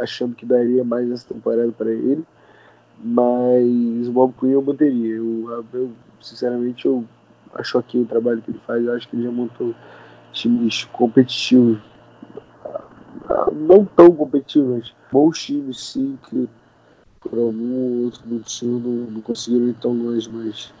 achando que daria mais essa temporada para ele, mas o Bob Quinn eu manteria. Eu, eu sinceramente eu acho aqui o trabalho que ele faz, eu acho que ele já montou times competitivos. Não tão competitivos, bons times sim, que por algum outro motivo não, não conseguiram ir tão longe, mas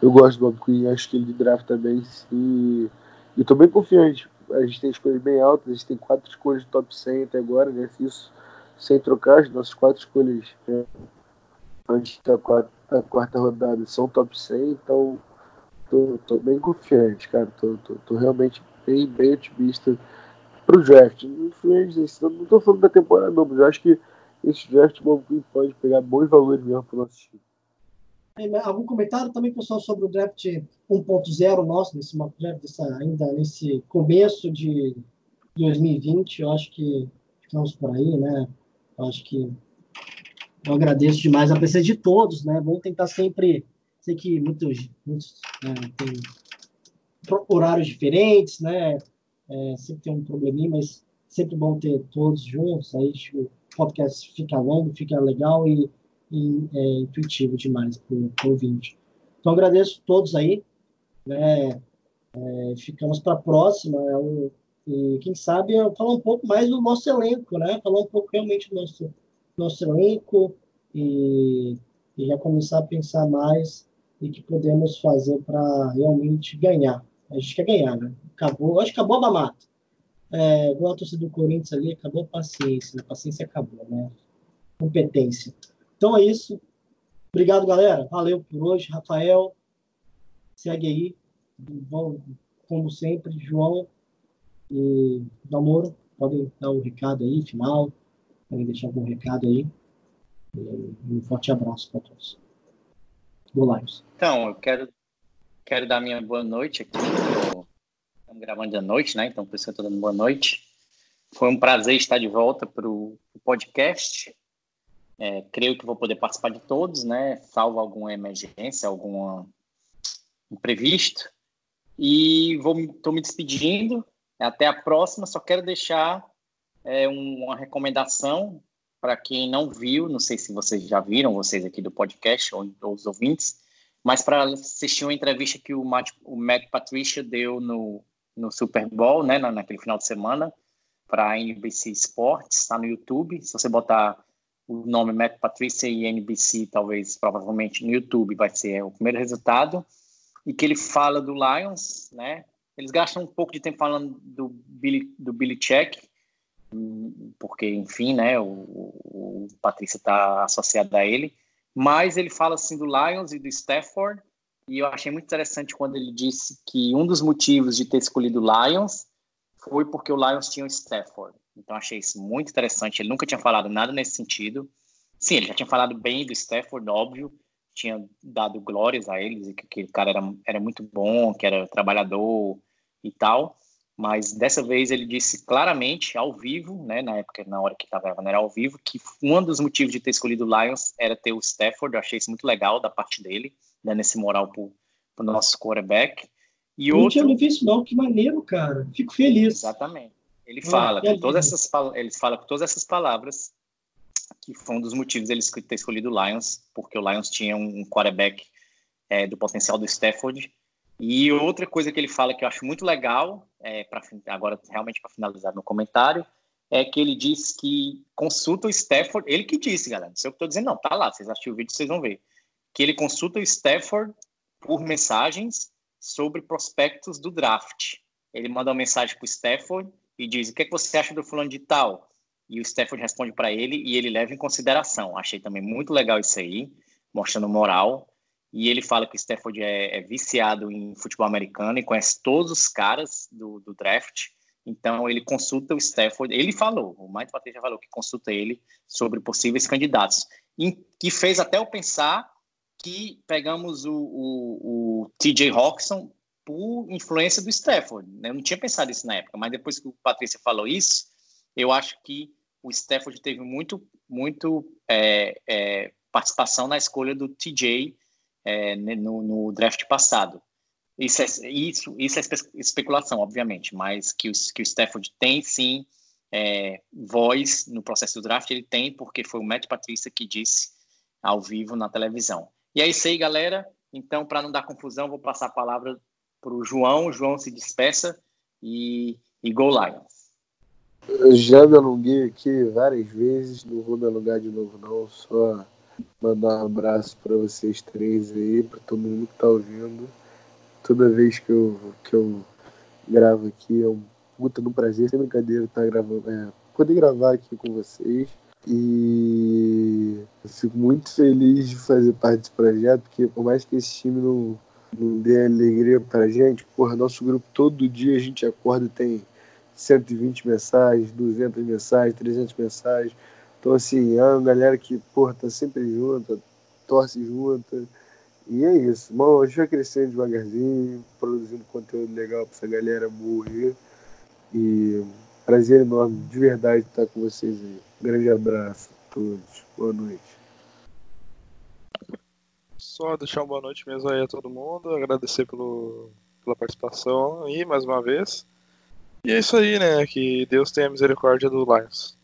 eu gosto do Bob Quinn, acho que ele drafta bem sim. E estou bem confiante. A gente tem escolhas bem altas, a gente tem quatro escolhas de top 100 até agora, né? Isso sem trocar, as nossas quatro escolhas né? antes da quarta, da quarta rodada são top 100, então tô, tô bem confiante, cara. Tô, tô, tô realmente bem, bem otimista pro draft. Não estou falando da temporada, não, mas eu acho que esse draft pode pegar bons valores mesmo para o nosso time. Algum comentário também, pessoal, sobre o draft 1.0 nosso, nesse ainda nesse começo de 2020? Eu acho que ficamos por aí, né? Eu acho que eu agradeço demais a presença de todos, né? Vamos tentar sempre. Sei que muitos, muitos né, tem horários diferentes, né? É, sempre tem um probleminha, mas sempre bom ter todos juntos. Aí o podcast fica longo, fica legal e, e é intuitivo demais para o ouvinte. Então agradeço a todos aí. Né? É, ficamos para a próxima. É e quem sabe falar um pouco mais do nosso elenco, né? Falar um pouco realmente do nosso, nosso elenco e, e já começar a pensar mais e que podemos fazer para realmente ganhar. A gente quer ganhar, né? Acabou, acho que acabou a mamata. É, igual a torcida do Corinthians ali, acabou a paciência. A paciência acabou, né? Competência. Então é isso. Obrigado, galera. Valeu por hoje. Rafael, segue aí. Como sempre, João e Namoro, podem dar um recado aí, final. Podem deixar algum recado aí. Um forte abraço para todos. Boa Então, eu quero Quero dar minha boa noite aqui. Estamos gravando à noite, né? Então, por isso eu estou dando boa noite. Foi um prazer estar de volta para o podcast. É, creio que vou poder participar de todos, né? Salvo alguma emergência, alguma imprevisto. E estou me despedindo. Até a próxima. Só quero deixar é, uma recomendação para quem não viu. Não sei se vocês já viram, vocês aqui do podcast ou, ou os ouvintes, mas para assistir uma entrevista que o Matt, o Matt Patricia deu no, no Super Bowl, né, naquele final de semana, para a NBC Sports, está no YouTube. Se você botar o nome Matt Patricia e NBC, talvez, provavelmente no YouTube, vai ser o primeiro resultado. E que ele fala do Lions, né? Eles gastam um pouco de tempo falando do Billy, do Billy Check, porque, enfim, né, o, o Patrícia está associado a ele. Mas ele fala assim do Lions e do Stafford, e eu achei muito interessante quando ele disse que um dos motivos de ter escolhido Lions foi porque o Lions tinha o Stafford. Então achei isso muito interessante. Ele nunca tinha falado nada nesse sentido. Sim, ele já tinha falado bem do Stafford, óbvio, tinha dado glórias a eles, e que aquele cara era, era muito bom, que era trabalhador e tal. Mas dessa vez ele disse claramente, ao vivo, né, na época, na hora que estava era ao vivo, que um dos motivos de ter escolhido o Lions era ter o Stafford. Eu achei isso muito legal da parte dele, dando esse moral para o nosso quarterback. E não outro... tinha isso, não. Que maneiro, cara. Fico feliz. Exatamente. Ele fala, com todas essas, ele fala com todas essas palavras que foi um dos motivos deles ter escolhido o Lions, porque o Lions tinha um quarterback é, do potencial do Stafford. E outra coisa que ele fala que eu acho muito legal, é, pra, agora realmente para finalizar meu comentário, é que ele diz que consulta o Stafford, ele que disse, galera, não sei o que estou dizendo, não, tá lá, vocês assistem o vídeo, vocês vão ver, que ele consulta o Stafford por mensagens sobre prospectos do draft. Ele manda uma mensagem para o Stafford e diz: O que, é que você acha do fulano de tal? E o Stafford responde para ele e ele leva em consideração. Achei também muito legal isso aí, mostrando moral. E ele fala que o Stafford é, é viciado em futebol americano e conhece todos os caras do, do, draft. Então ele consulta o Stafford. Ele falou, o Mike Patrícia falou que consulta ele sobre possíveis candidatos. E que fez até eu pensar que pegamos o, o, o TJ Hawkinson por influência do Stafford. Né? Eu não tinha pensado isso na época, mas depois que o Patrícia falou isso, eu acho que o Stafford teve muito, muito é, é, participação na escolha do TJ é, no, no, draft passado. Isso é, isso, isso é especulação, obviamente, mas que, os, que o Stafford tem sim é, voz no processo do draft, ele tem, porque foi o Matt Patrícia que disse ao vivo na televisão. E é isso aí, galera. Então, para não dar confusão, vou passar a palavra para o João. João se despeça e, e Go Lions. Eu já me alonguei aqui várias vezes, não vou me alongar de novo, não. Só mandar um abraço para vocês três aí, para todo mundo que está ouvindo. Toda vez que eu, que eu gravo aqui é um puta no prazer, sem brincadeira, tá gravando, é, poder gravar aqui com vocês. E eu fico muito feliz de fazer parte desse projeto, porque por mais que esse time não, não dê alegria pra gente, porra, nosso grupo todo dia a gente acorda e tem 120 mensagens, 200 mensagens, 300 mensagens. Então, assim, é uma galera que, porra, tá sempre junta, torce junta. E é isso. Bom, a gente vai crescendo devagarzinho, produzindo conteúdo legal pra essa galera morrer. E prazer enorme, de verdade, estar com vocês aí. Grande abraço a todos. Boa noite. Só deixar uma boa noite mesmo aí a todo mundo, agradecer pelo, pela participação aí mais uma vez. E é isso aí, né? Que Deus tenha misericórdia do Lions.